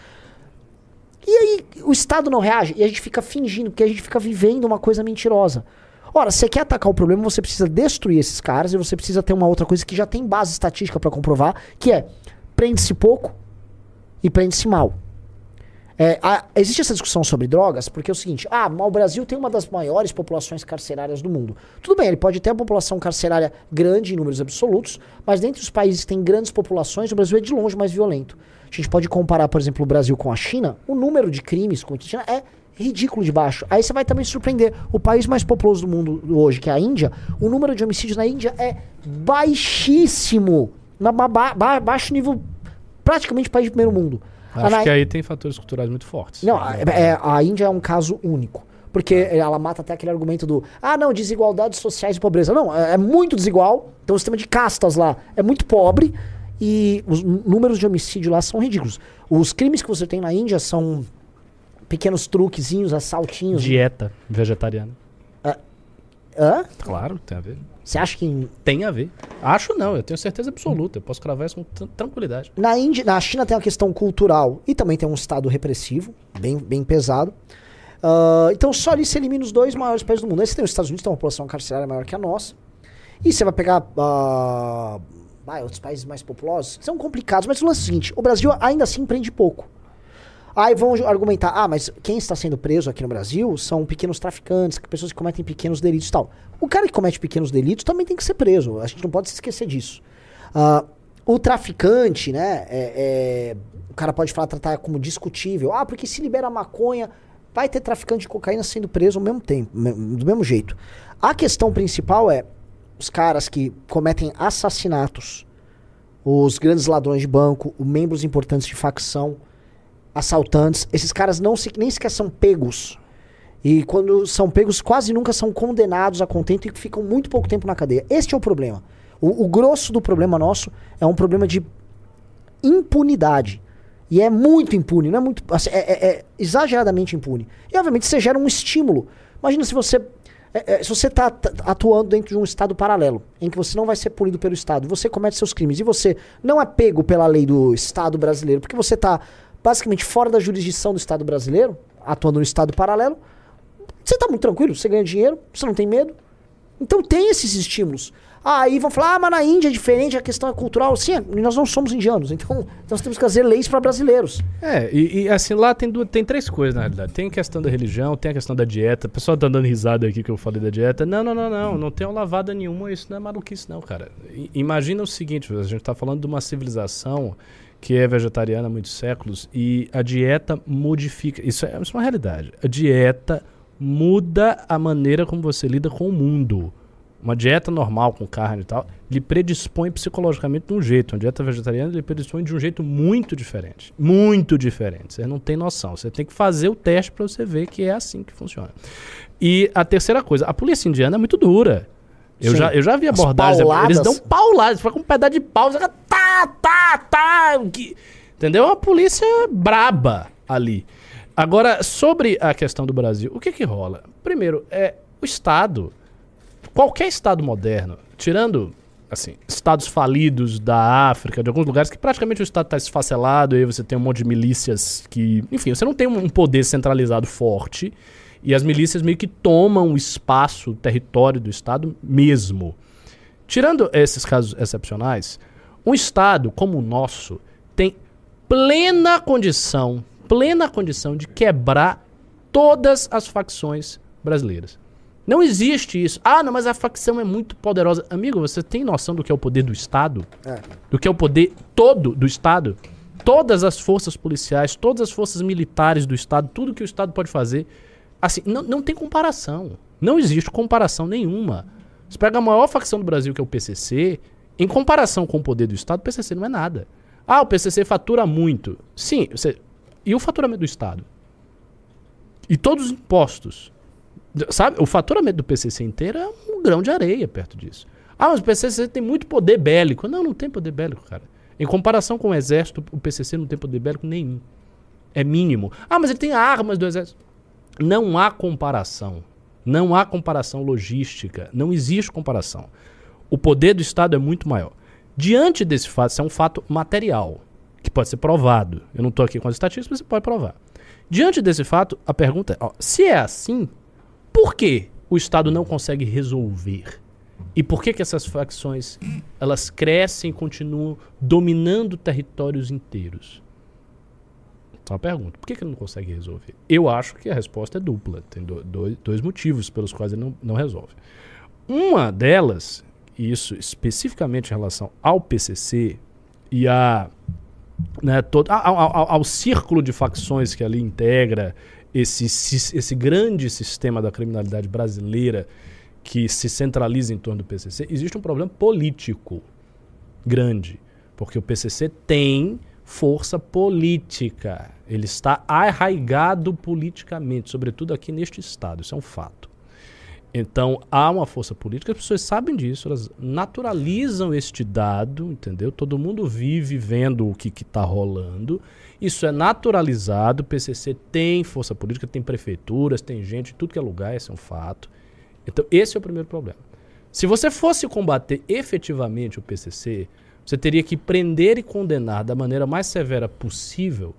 E aí o Estado não reage e a gente fica fingindo, porque a gente fica vivendo uma coisa mentirosa. Ora, você quer atacar o problema, você precisa destruir esses caras e você precisa ter uma outra coisa que já tem base estatística pra comprovar, que é prende-se pouco e prende-se mal. É, a- existe essa discussão sobre drogas, porque é o seguinte: ah, o Brasil tem uma das maiores populações carcerárias do mundo. Tudo bem, ele pode ter uma população carcerária grande em números absolutos, mas dentre os países que têm grandes populações, o Brasil é de longe mais violento. A gente pode comparar, por exemplo, o Brasil com a China, o número de crimes com a China é ridículo de baixo. Aí você vai também surpreender. O país mais populoso do mundo hoje, que é a Índia, o número de homicídios na Índia é baixíssimo. Na ba- ba- baixo nível, praticamente país de primeiro mundo. Acho Na- que aí tem fatores culturais muito fortes. não, a, é- a Índia é um caso único. Porque ela mata até aquele argumento do ah, não, desigualdades sociais e pobreza. Não, é, é muito desigual. Tem um sistema de castas lá. É muito pobre. E os números de homicídio lá são ridículos. Os crimes que você tem na Índia são pequenos truquezinhos, assaltinhos. Dieta vegetariana. Hã? Claro, tem a ver. Você acha que em- Tem a ver. Acho não, eu tenho certeza absoluta. Eu posso cravar isso com tran- tranquilidade. na, Índia, na China tem uma questão cultural e também tem um estado repressivo, bem, bem pesado. Ah, então só ali se elimina os dois maiores países do mundo. Aí você tem os Estados Unidos, que tem uma população carcerária maior que a nossa. E você vai pegar ah, vai, outros países mais populosos, são complicados, mas o lance é o seguinte: o Brasil ainda assim prende pouco. Aí vão argumentar, ah, mas quem está sendo preso aqui no Brasil são pequenos traficantes, pessoas que cometem pequenos delitos e tal. O cara que comete pequenos delitos também tem que ser preso, a gente não pode se esquecer disso. Ah, o traficante, né, é- é- o cara pode falar, tratar como discutível, ah, porque se libera maconha, vai ter traficante de cocaína sendo preso ao mesmo tempo, do mesmo jeito. A questão principal é os caras que cometem assassinatos, os grandes ladrões de banco, os membros importantes de facção, assaltantes, esses caras não se, nem sequer são pegos. E quando são pegos, quase nunca são condenados a contento e ficam muito pouco tempo na cadeia. Este é o problema. O, o grosso do problema nosso é um problema de impunidade. E é muito impune, não é muito. assim, é, é- é exageradamente impune. E obviamente você gera um estímulo. Imagina se você. é, é, se você está atuando dentro de um estado paralelo, em que você não vai ser punido pelo Estado, você comete seus crimes e você não é pego pela lei do Estado brasileiro, porque você está basicamente fora da jurisdição do Estado brasileiro, atuando no Estado paralelo, você está muito tranquilo, você ganha dinheiro, você não tem medo. Então tem esses estímulos. Ah, aí vão falar, ah, mas na Índia é diferente, a questão é cultural. Sim, nós não somos indianos, então <laughs> nós temos que fazer leis para brasileiros. É, e, e, assim, lá tem, duas, tem três coisas, na realidade. Tem a questão da religião, tem a questão da dieta. O pessoal tá dando risada aqui que eu falei da dieta. Não, não, não, não. Não tem lavada nenhuma. Isso não é maluquice, não, cara. I- imagina o seguinte: a gente tá falando de uma civilização que é vegetariana há muitos séculos e a dieta modifica. Isso é, isso é uma realidade. A dieta muda a maneira como você lida com o mundo. Uma dieta normal com carne e tal, lhe predispõe psicologicamente de um jeito. Uma dieta vegetariana lhe predispõe de um jeito muito diferente. Muito diferente. Você não tem noção. Você tem que fazer o teste para você ver que é assim que funciona. E a terceira coisa, a polícia indiana é muito dura. Eu Sim. já, eu já vi As abordagens. pauladas. Eles dão pauladas. Vai com um pedaço de pau, você fica tá, tá, tá. que- Entendeu? É uma polícia braba ali. Agora, sobre a questão do Brasil, o que que rola? Primeiro, é o Estado. Qualquer Estado moderno, tirando assim, estados falidos da África, de alguns lugares que praticamente o Estado está esfacelado, e aí você tem um monte de milícias que. Enfim, você não tem um poder centralizado forte. E as milícias meio que tomam o espaço, o território do Estado mesmo. Tirando esses casos excepcionais, um Estado como o nosso tem plena condição, plena condição de quebrar todas as facções brasileiras. Não existe isso. Ah, não, mas a facção é muito poderosa. Amigo, você tem noção do que é o poder do Estado? É. Do que é o poder todo do Estado? Todas as forças policiais, todas as forças militares do Estado, tudo que o Estado pode fazer. Assim, não, não tem comparação. Não existe comparação nenhuma. Você pega a maior facção do Brasil, que é o PCC, em comparação com o poder do Estado, o PCC não é nada. Ah, o PCC fatura muito. Sim, você... e o faturamento do Estado? E todos os impostos? Sabe, o faturamento do PCC inteiro é um grão de areia perto disso. Ah, mas o PCC tem muito poder bélico. Não, não tem poder bélico, cara. Em comparação com o exército, o PCC não tem poder bélico nenhum. É mínimo. Ah, mas ele tem armas do exército. Não há comparação. Não há comparação logística. Não existe comparação. O poder do Estado é muito maior. Diante desse fato, isso é um fato material, que pode ser provado. Eu não estou aqui com as estatísticas, mas você pode provar. Diante desse fato, a pergunta é: ó, se é assim, por que o Estado não consegue resolver? E por que, que essas facções elas crescem e continuam dominando territórios inteiros? É uma pergunta. Por que, que ele não consegue resolver? Eu acho que a resposta é dupla. Tem do- dois, dois motivos pelos quais ele não, não resolve. Uma delas, e isso especificamente em relação ao PCC e a, né, todo, a- ao, ao- ao círculo de facções que ali integra esse, esse grande sistema da criminalidade brasileira que se centraliza em torno do PCC, existe um problema político grande. Porque o PCC tem força política. Ele está arraigado politicamente, sobretudo aqui neste estado. Isso é um fato. Então, há uma força política, as pessoas sabem disso, elas naturalizam este dado, entendeu? Todo mundo vive vendo o que está rolando. Isso é naturalizado, o PCC tem força política, tem prefeituras, tem gente tudo que é lugar, esse é um fato. Então, esse é o primeiro problema. Se você fosse combater efetivamente o PCC, você teria que prender e condenar da maneira mais severa possível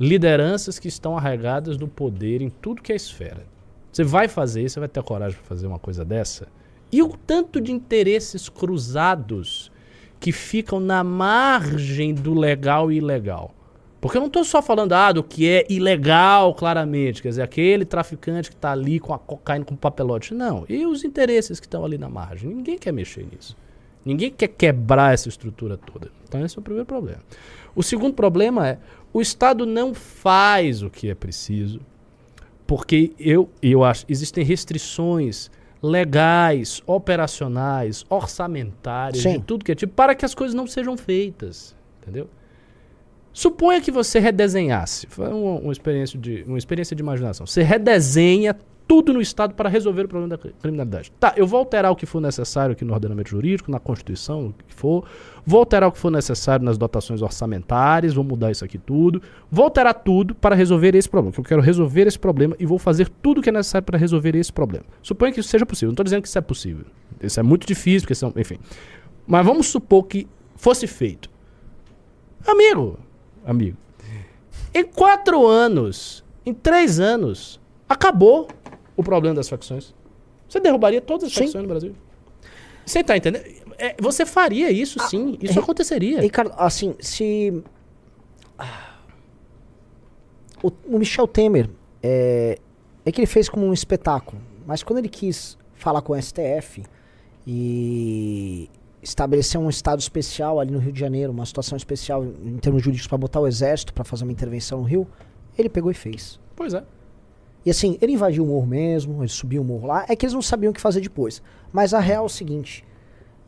lideranças que estão arraigadas no poder em tudo que é esfera. Você vai fazer isso, você vai ter coragem para fazer uma coisa dessa? E o tanto de interesses cruzados que ficam na margem do legal e ilegal. Porque eu não estou só falando ah, do que é ilegal, claramente. Quer dizer, aquele traficante que está ali com a cocaína com papelote. Não. E os interesses que estão ali na margem? Ninguém quer mexer nisso. Ninguém quer quebrar essa estrutura toda. Então, esse é o primeiro problema. O segundo problema é o Estado não faz o que é preciso, porque eu, eu acho existem restrições legais, operacionais, orçamentárias, Sim. de tudo que é tipo, para que as coisas não sejam feitas. Entendeu? Suponha que você redesenhasse, foi uma, uma experiência de, uma experiência de imaginação. Você redesenha tudo no Estado para resolver o problema da cri- criminalidade. Tá, eu vou alterar o que for necessário aqui no ordenamento jurídico, na Constituição, o que for. Vou alterar o que for necessário nas dotações orçamentárias, vou mudar isso aqui tudo. Vou alterar tudo para resolver esse problema, eu quero resolver esse problema e vou fazer tudo o que é necessário para resolver esse problema. Suponho que isso seja possível. Não estou dizendo que isso é possível. Isso é muito difícil, porque são, enfim. Mas vamos supor que fosse feito. Amigo, amigo, em quatro anos, em três anos, acabou o problema das facções. Você derrubaria todas as Sim. facções no Brasil. Você tá entendendo? É, você faria isso sim, isso é- aconteceria. Ricardo, assim, se. Ah. O, o Michel Temer é, é que ele fez como um espetáculo, mas quando ele quis falar com o STF e estabelecer um estado especial ali no Rio de Janeiro, uma situação especial em termos jurídicos para botar o exército para fazer uma intervenção no Rio, ele pegou e fez. Pois é. E assim, ele invadiu o morro mesmo, ele subiu o morro lá, é que eles não sabiam o que fazer depois. Mas a real é o seguinte: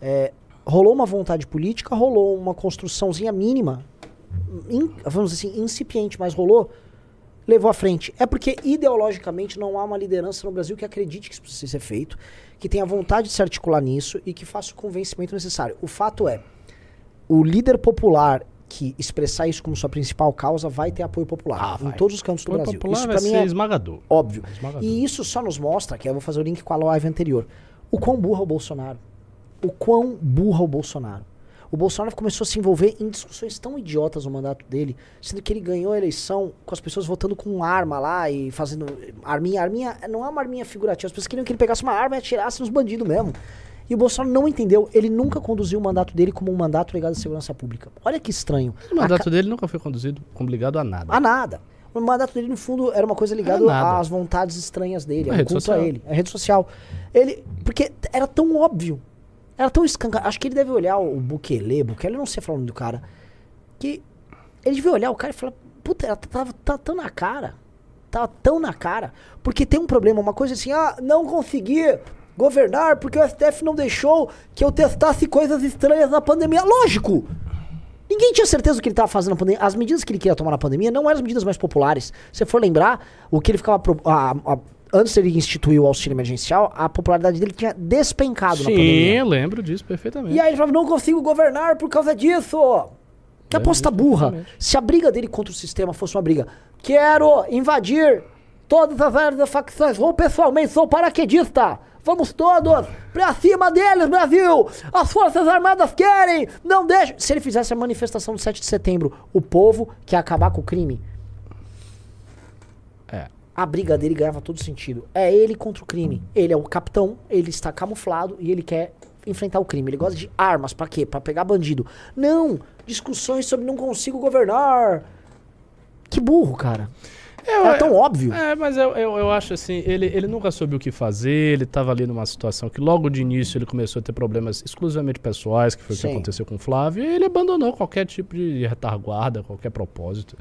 é, rolou uma vontade política, rolou uma construçãozinha mínima, in- vamos dizer assim, incipiente, mas rolou, levou à frente. É porque ideologicamente não há uma liderança no Brasil que acredite que isso precisa ser feito, que tenha vontade de se articular nisso e que faça o convencimento necessário. O fato é, o líder popular que expressar isso como sua principal causa vai ter apoio popular Ah, em todos os cantos do O Brasil. popular Isso vai pra mim é esmagador. óbvio. Esmagador. E isso só nos mostra, que eu vou fazer o link com a live anterior, o quão burro é o Bolsonaro. O quão burro é o Bolsonaro. O Bolsonaro começou a se envolver em discussões tão idiotas no mandato dele, sendo que ele ganhou a eleição com as pessoas votando com arma lá e fazendo arminha. Arminha não é uma arminha figurativa, as pessoas queriam que ele pegasse uma arma e atirasse nos bandidos mesmo. E o Bolsonaro não entendeu, ele nunca conduziu o mandato dele como um mandato ligado à segurança pública. Olha que estranho. O mandato dele nunca foi conduzido como ligado a nada. A nada. O mandato dele, no fundo, era uma coisa ligada às vontades estranhas dele, rede culto social. a ele. É rede social. Ele. Porque era tão óbvio. Era tão escancarado. Acho que ele deve olhar o Bukele, Bukele, não sei falar o nome do cara. Que ele devia olhar o cara e falar: Puta, ela tava, tá tão na cara. Tava tão na cara. Porque tem um problema, uma coisa assim, ah, não consegui governar porque o STF não deixou que eu testasse coisas estranhas na pandemia. Lógico! Ninguém tinha certeza do que ele estava fazendo na pandemia. As medidas que ele queria tomar na pandemia não eram as medidas mais populares. Se você for lembrar, o que ele ficava. pro- a- a- antes ele instituir o auxílio emergencial, a popularidade dele tinha despencado na Sim, pandemia. eu lembro disso perfeitamente. E aí ele falava: não consigo governar por causa disso. Que aposta burra. Se a briga dele contra o sistema fosse uma briga, quero invadir todas as áreas das facções, vou pessoalmente, sou paraquedista. Vamos todos pra cima deles, Brasil! As Forças Armadas querem! Não deixa. Se ele fizesse a manifestação do 7 de setembro, o povo quer acabar com o crime. É. A briga dele ganhava todo sentido. É ele contra o crime. Ele é o capitão, ele está camuflado e ele quer enfrentar o crime. Ele gosta de armas, pra quê? Pra pegar bandido. Não! Discussões sobre não consigo governar. Que burro, cara. É tão óbvio. É, mas eu, eu, eu acho assim, ele, ele nunca soube o que fazer, ele estava ali numa situação que logo de início ele começou a ter problemas exclusivamente pessoais, que foi o que aconteceu com o Flávio, e ele abandonou qualquer tipo de retaguarda, qualquer propósito.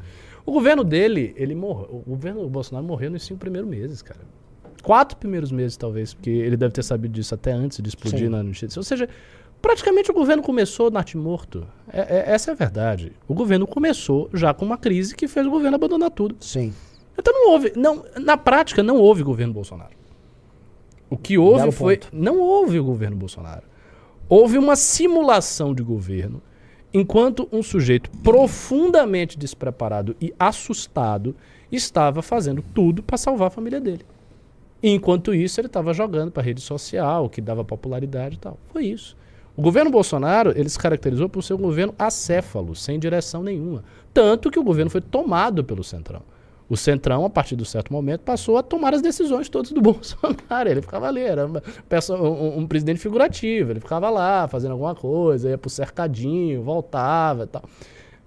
O governo dele, ele morreu, o governo do Bolsonaro morreu nos cinco primeiros meses, cara. Quatro primeiros meses, talvez, porque ele deve ter sabido disso até antes de explodir Sim. na notícia. Ou seja, praticamente o governo começou natimorto. É, é, essa é a verdade. O governo começou já com uma crise que fez o governo abandonar tudo. Sim. Então não houve, não, na prática não houve governo Bolsonaro. O que houve Belo foi, ponto. não houve o governo Bolsonaro. Houve uma simulação de governo, enquanto um sujeito profundamente despreparado e assustado estava fazendo tudo para salvar a família dele. E enquanto isso ele estava jogando para rede social, que dava popularidade e tal. Foi isso. O governo Bolsonaro, ele se caracterizou por ser um governo acéfalo, sem direção nenhuma. Tanto que o governo foi tomado pelo Centrão. O Centrão, a partir de um certo momento, passou a tomar as decisões todas do <laughs> Bolsonaro. Ele ficava ali, era peça- um, um presidente figurativo. Ele ficava lá fazendo alguma coisa, ia pro cercadinho, voltava e tal.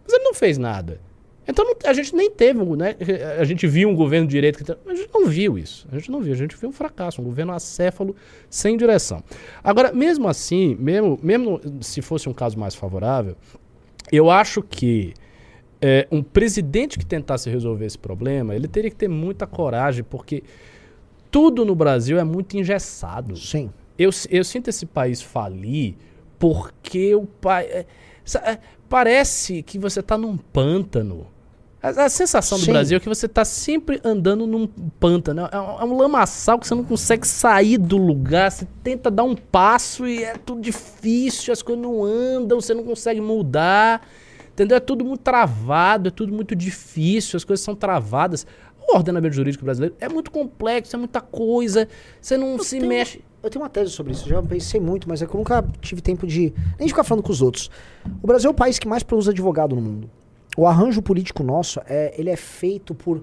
Mas ele não fez nada. Então a gente nem teve, um, né? A gente viu um governo de direita que. A gente não viu isso. A gente não viu. A gente viu um fracasso, um governo acéfalo sem direção. Agora, mesmo assim, mesmo, mesmo se fosse um caso mais favorável, eu acho que é, um presidente que tentasse resolver esse problema, ele teria que ter muita coragem, porque tudo no Brasil é muito engessado. Sim. Eu, eu sinto esse país falir porque o pai. é, é, parece que você está num pântano. A, a sensação do Sim. Brasil é que você tá sempre andando num pântano. É um, é um lamaçal que você não consegue sair do lugar. Você tenta dar um passo e é tudo difícil, as coisas não andam, você não consegue mudar. Entendeu? É tudo muito travado, é tudo muito difícil, as coisas são travadas. O ordenamento jurídico brasileiro é muito complexo, é muita coisa. Você não se tenho- mexe. Eu tenho uma tese sobre isso, já pensei muito, mas é que eu nunca tive tempo de nem de ficar falando com os outros. O Brasil é o país que mais produz advogado no mundo. O arranjo político nosso é, ele é feito por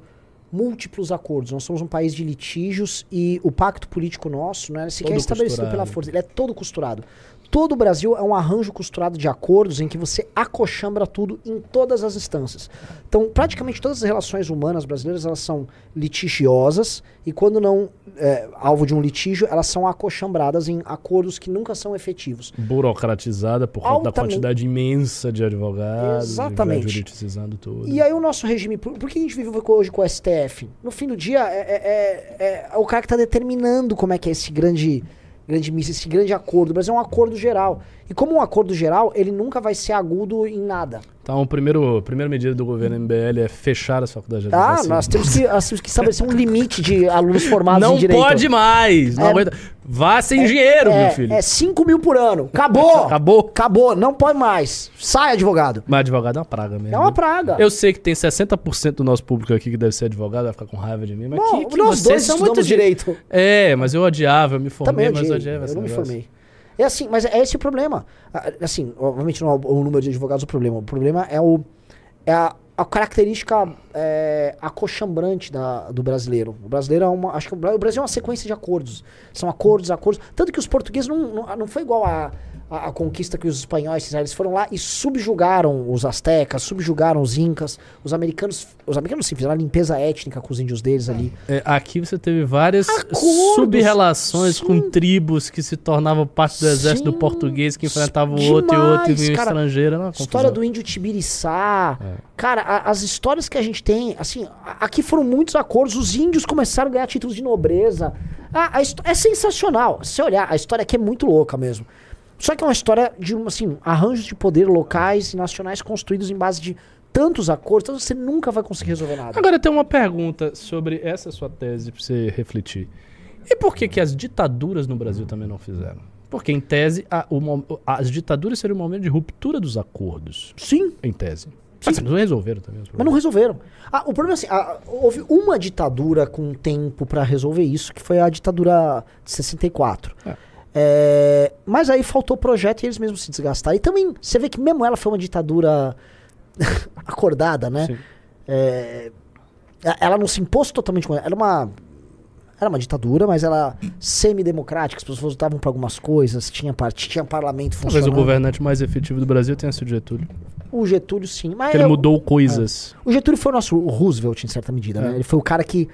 múltiplos acordos. Nós somos um país de litígios e o pacto político nosso não é sequer Todo estabelecido pela força, ele é todo costurado. Todo o Brasil é um arranjo costurado de acordos em que você acochambra tudo em todas as instâncias. Então, praticamente todas as relações humanas brasileiras elas são litigiosas e quando não é, alvo de um litígio, elas são acochambradas em acordos que nunca são efetivos. Burocratizada por conta da quantidade imensa de advogados. Exatamente. Juridicizando tudo. E aí o nosso regime, por, por que a gente vive hoje com o STF? No fim do dia, é, é- é- é o cara que está determinando como é que é esse grande, grande misto, esse grande acordo. Brasil é um acordo geral. E como um acordo geral, ele nunca vai ser agudo em nada. Então, o primeiro, a primeira medida do governo MBL é fechar as faculdades de Ah, nós temos que, nós temos que estabelecer um limite de alunos formados Não em direito. pode mais! Não É- aguenta. Vá sem dinheiro, é, meu filho. É 5 mil por ano. Acabou! Acabou. Acabou, não pode mais. Sai, advogado. Mas advogado é uma praga mesmo. É uma praga. Eu sei que tem 60% do nosso público aqui que deve ser advogado, vai ficar com raiva de mim, mas Bom, que, que nós dois são muito di- direito. É, mas eu odiava, eu me formei, Também mas eu odiava Eu não me negócio. formei. É assim, mas é esse o problema. Assim, obviamente não é o número de advogados o problema. O problema é, o, é a, a característica é, acochambrante da, do brasileiro. O brasileiro é uma. Acho que o Brasil é uma sequência de acordos. São acordos, acordos. Tanto que os portugueses não, não, não foi igual a, a, a conquista que os espanhóis fizeram. Eles foram lá e subjugaram os astecas, subjugaram os incas. Os americanos. Os americanos sim, fizeram a limpeza étnica com os índios deles ali. É, aqui você teve várias sub-relações com tribos que se tornavam parte do exército Sim, português, que enfrentavam o outro e o outro e vinha estrangeiro. Uma História do índio Tibiriçá. É. Cara, a- as histórias que a gente tem, assim, a- aqui foram muitos acordos. Os índios começaram a ganhar títulos de nobreza. A, a histó- é sensacional. Se você olhar, a história aqui é muito louca mesmo. Só que é uma história de, um, assim, arranjos de poder locais e nacionais construídos em base de tantos acordos, então você nunca vai conseguir resolver nada. Agora eu tenho uma pergunta sobre essa sua tese pra você refletir. E por que, que as ditaduras no Brasil também não fizeram? Porque, em tese, a- o as ditaduras seriam um momento de ruptura dos acordos. Sim, Em tese. Mas não resolveram também os mas não resolveram. Ah, o problema é assim, ah, houve uma ditadura com tempo pra resolver isso, que foi a ditadura de 64. É. É, mas aí faltou projeto e eles mesmos se desgastaram. E também, você vê que mesmo ela foi uma ditadura <laughs> acordada, né? É, ela não se impôs totalmente com ela. Era uma. Era uma ditadura, mas ela semi-democrática, as pessoas votavam para algumas coisas, tinha, part... tinha parlamento Talvez funcionando. o governante mais efetivo do Brasil tenha sido Getúlio. O Getúlio, sim. Mas ele eu- mudou coisas. o Getúlio foi o nosso Roosevelt, em certa medida, É. né? Ele foi o cara que.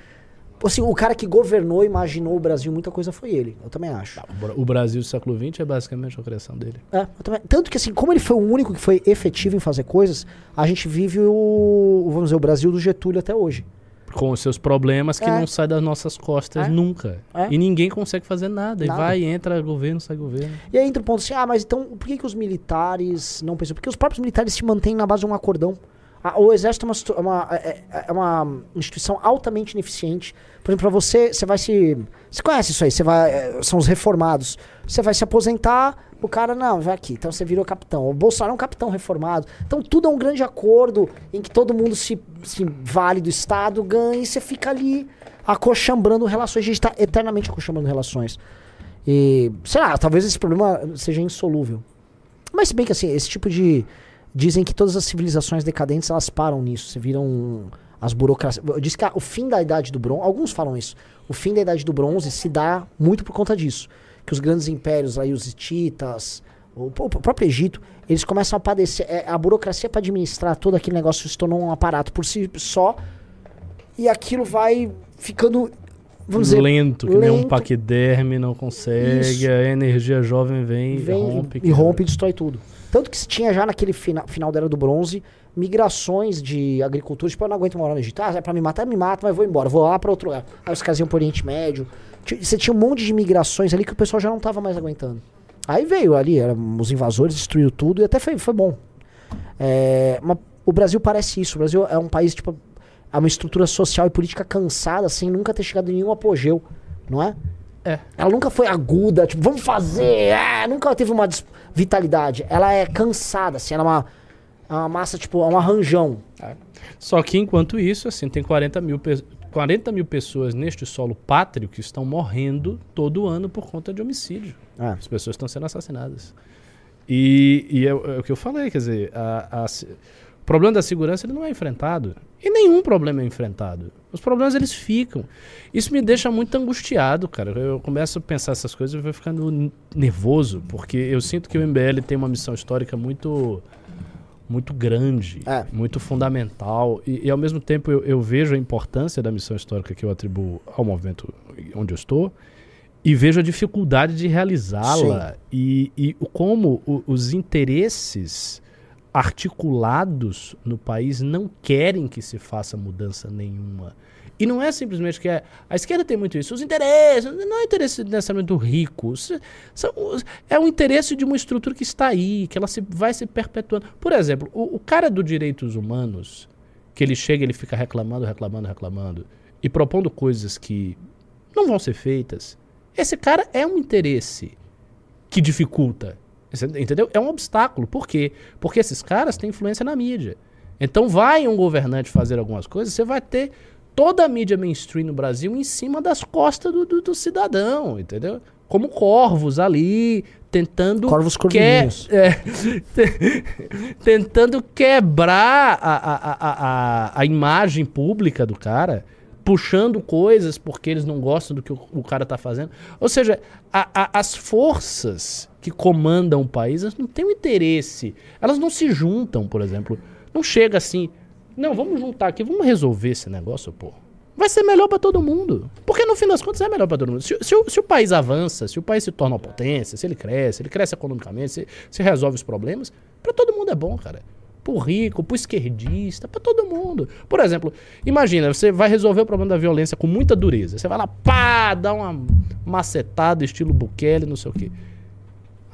Assim, o cara que governou, imaginou o Brasil, muita coisa foi ele. Eu também acho. O Bra- O Brasil do século XX é basicamente a criação dele. É, eu também- Tanto que, assim, como ele foi o único que foi efetivo em fazer coisas, a gente vive o. Vamos dizer, o Brasil do Getúlio até hoje. Com os seus problemas que É. não saem das nossas costas É. nunca. É. E ninguém consegue fazer nada. E Nada. vai, entra governo, sai governo. E aí entra o ponto assim: ah, mas então por que, que os militares não pensam? Porque os próprios militares se mantêm na base de um acordão. Ah, o exército é uma, é é- é- é uma instituição altamente ineficiente. Por exemplo, pra você, você vai se. Você conhece isso aí, você vai. é, São os reformados. Você vai se aposentar, o cara, não, vai aqui. Então você virou capitão. O Bolsonaro é um capitão reformado. Então tudo é um grande acordo em que todo mundo se, se vale do Estado, ganha e você fica ali acochambrando relações. A gente tá eternamente acochambrando relações. E, sei lá, talvez esse problema seja insolúvel. Mas se bem que assim, esse tipo de. Dizem que todas as civilizações decadentes elas param nisso. Você viram as burocracias. Diz que ah, o fim da idade do bronze. Alguns falam isso. O fim da idade do bronze se dá muito por conta disso. Que os grandes impérios aí, os hititas, o, o próprio Egito, eles começam a padecer. é, a burocracia para administrar todo aquele negócio se tornou um aparato por si só. E aquilo vai ficando. Vamos dizer. lento, que nem um lento. paquiderme, não consegue. Isso. A energia jovem vem, vem e rompe. e rompe e destrói tudo. Tanto que se tinha já naquele fina, final da Era do Bronze migrações de agricultura, tipo, eu não aguento morar no Egito. Ah, é pra me matar, me mata, mas vou embora, vou lá pra outro lugar. Aí os caras iam pro Oriente Médio. Você tinha um monte de migrações ali que o pessoal já não tava mais aguentando. Aí veio ali, era, os invasores destruíram tudo e até foi, foi bom. É, O Brasil parece isso. O Brasil é um país, tipo, é uma estrutura social e política cansada, sem nunca ter chegado em nenhum apogeu, não é? É. Ela nunca foi aguda, tipo, vamos fazer, é, nunca teve uma vitalidade. Ela é cansada, assim, ela é uma, é uma massa, tipo, é um arranjão. Só que enquanto isso, assim, tem 40 mil, pe- 40 mil pessoas neste solo pátrio que estão morrendo todo ano por conta de homicídio. É. As pessoas estão sendo assassinadas. E, e é, o- é o que eu falei, quer dizer, a- a problema da segurança ele não é enfrentado. E nenhum problema é enfrentado. Os problemas eles ficam. Isso me deixa muito angustiado, cara. Eu começo a pensar essas coisas e vou ficando nervoso, porque eu sinto que o MBL tem uma missão histórica muito muito grande, É. muito fundamental. E, e, ao mesmo tempo eu, eu vejo a importância da missão histórica que eu atribuo ao movimento onde eu estou e vejo a dificuldade de realizá-la e, e o- como o- os interesses articulados no país não querem que se faça mudança nenhuma. E não é simplesmente que é, a esquerda tem muito isso. Os interesses, não é interesse necessariamente do rico. são é o interesse de uma estrutura que está aí, que ela se, vai se perpetuando. Por exemplo, o, o cara dos direitos humanos, que ele chega ele fica reclamando, reclamando, reclamando, e propondo coisas que não vão ser feitas, esse cara é um interesse que dificulta. Entendeu? É um obstáculo. Por quê? Porque esses caras têm influência na mídia. Então vai um governante fazer algumas coisas, você vai ter toda a mídia mainstream no Brasil em cima das costas do, do- do cidadão, entendeu? Como corvos ali, tentando. Corvos que- <laughs> é, te- tentando quebrar a, a, a, a, a imagem pública do cara, puxando coisas porque eles não gostam do que o, o cara tá fazendo. Ou seja, a- a- as forças que comandam o país elas não têm um interesse. Elas não se juntam, por exemplo. Não chega assim. Não, vamos juntar aqui, vamos resolver esse negócio, pô. Vai ser melhor pra todo mundo. Porque no fim das contas é melhor pra todo mundo. Se, se o, se o país avança, se o país se torna uma potência, se ele cresce, ele cresce economicamente, se, se resolve os problemas, pra todo mundo é bom, cara. Pro rico, pro esquerdista, pra todo mundo. Por exemplo, imagina, você vai resolver o problema da violência com muita dureza. Você vai lá, pá, dá uma macetada, estilo Bukele, não sei o quê.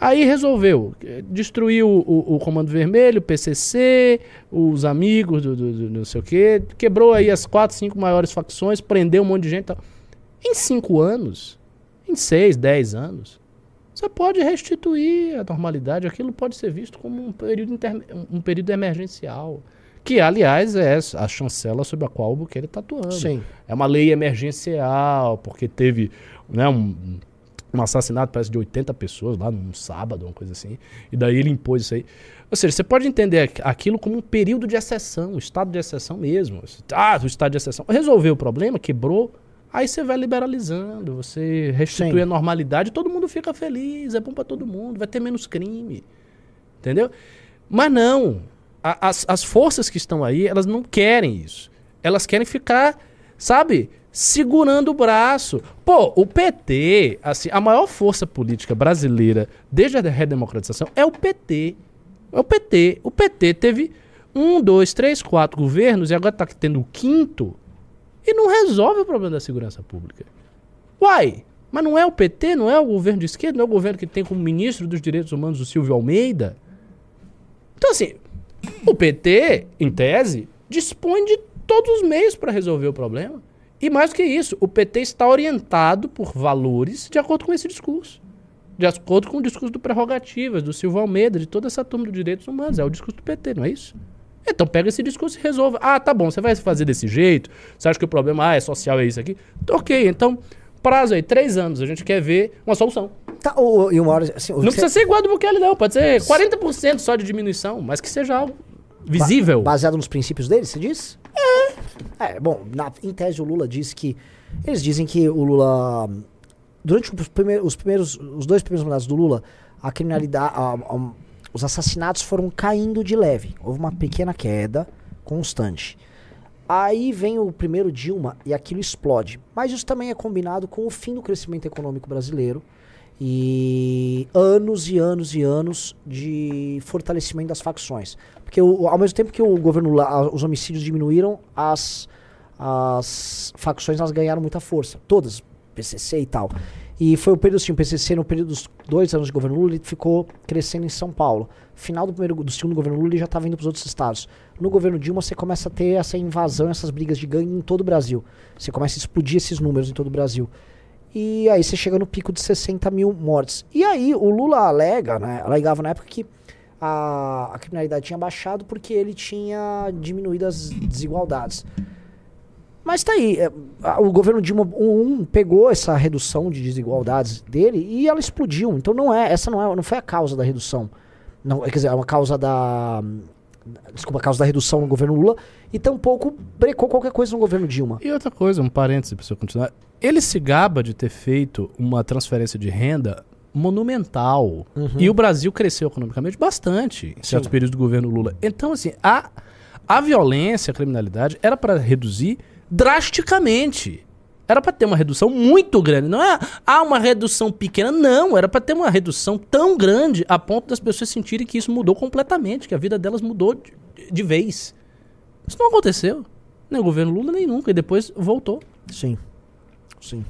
Aí resolveu. eh, Destruiu o, o- Comando Vermelho, o PCC, os amigos do, do- do não sei o quê. Quebrou aí as quatro, cinco maiores facções, prendeu um monte de gente. tal. Em cinco anos, em seis, dez anos, você pode restituir a normalidade. Aquilo pode ser visto como um período, inter- um período emergencial. Que, aliás, é a chancela sobre a qual o Bukele está atuando. Sim. É uma lei emergencial, porque teve né, um, um assassinato, parece, de 80 pessoas lá num sábado, uma coisa assim. E daí ele impôs isso aí. Ou seja, você pode entender aqu- aquilo como um período de exceção, um estado de exceção mesmo. Ah, o estado de exceção. Resolveu o problema, quebrou. Aí você vai liberalizando, você restitui Sim. a normalidade, todo mundo fica feliz, é bom pra todo mundo, vai ter menos crime. Entendeu? Mas não. A- as, as forças que estão aí, elas não querem isso. Elas querem ficar, sabe, segurando o braço. Pô, o PT, assim, a maior força política brasileira desde a redemocratização é o PT. É o PT. O PT teve um, dois, três, quatro governos e agora tá tendo o quinto e não resolve o problema da segurança pública. Uai, mas não é o PT, não é o governo de esquerda, não é o governo que tem como ministro dos direitos humanos o Silvio Almeida? Então, assim, o PT, em tese, dispõe de todos os meios para resolver o problema. E mais do que isso, o PT está orientado por valores de acordo com esse discurso. De acordo com o discurso do Prerrogativas, do Silvio Almeida, de toda essa turma dos direitos humanos. É o discurso do PT, não é isso? Então pega esse discurso e resolva. Ah, tá bom, você vai fazer desse jeito? Você acha que o problema ah, é social, é isso aqui? Ok, então, prazo aí, três anos, a gente quer ver uma solução. Tá, o, e uma hora, assim, Não precisa ser igual do Bukele, não. Pode ser 40% só de diminuição, mas que seja algo visível. Baseado nos princípios dele, você diz? É. É, bom, na- em tese o Lula disse que. Eles dizem que o Lula. Durante os primeiros, os primeiros. Os dois primeiros mandatos do Lula, a criminalidade. a- a- os assassinatos foram caindo de leve. Houve uma pequena queda constante. Aí vem o primeiro Dilma e aquilo explode. Mas isso também é combinado com o fim do crescimento econômico brasileiro e anos e anos e anos de fortalecimento das facções. Porque o- ao mesmo tempo que o governo os homicídios diminuíram, as, as facções elas ganharam muita força. Todas, PCC e tal. E foi o período assim, o PCC no período dos dois anos de governo Lula, ele ficou crescendo em São Paulo. Final do primeiro do segundo governo Lula, ele já estava indo para os outros estados. No governo Dilma, você começa a ter essa invasão, essas brigas de gangue em todo o Brasil. Você começa a explodir esses números em todo o Brasil. E aí você chega no pico de 60 mil mortes. E aí o Lula alega, né? Alegava na época que a, a criminalidade tinha baixado porque ele tinha diminuído as desigualdades. Mas tá aí, é, o governo Dilma 1 pegou essa redução de desigualdades dele e ela explodiu. Então não é, essa não é, não foi a causa da redução. Não, quer dizer, é uma causa da desculpa, a causa da redução no governo Lula e tampouco brecou qualquer coisa no governo Dilma. E outra coisa, um parêntese pra você continuar. Ele se gaba de ter feito uma transferência de renda monumental. E o Brasil cresceu economicamente bastante em certos Sim. períodos do governo Lula. Então, assim, a, a violência, a criminalidade era para reduzir drasticamente. Era para ter uma redução muito grande. Não é ah, uma redução pequena, não. Era para ter uma redução tão grande a ponto das pessoas sentirem que isso mudou completamente, que a vida delas mudou de, de vez. Isso não aconteceu. Nem o governo Lula, nem nunca. E depois voltou. Sim. Sim.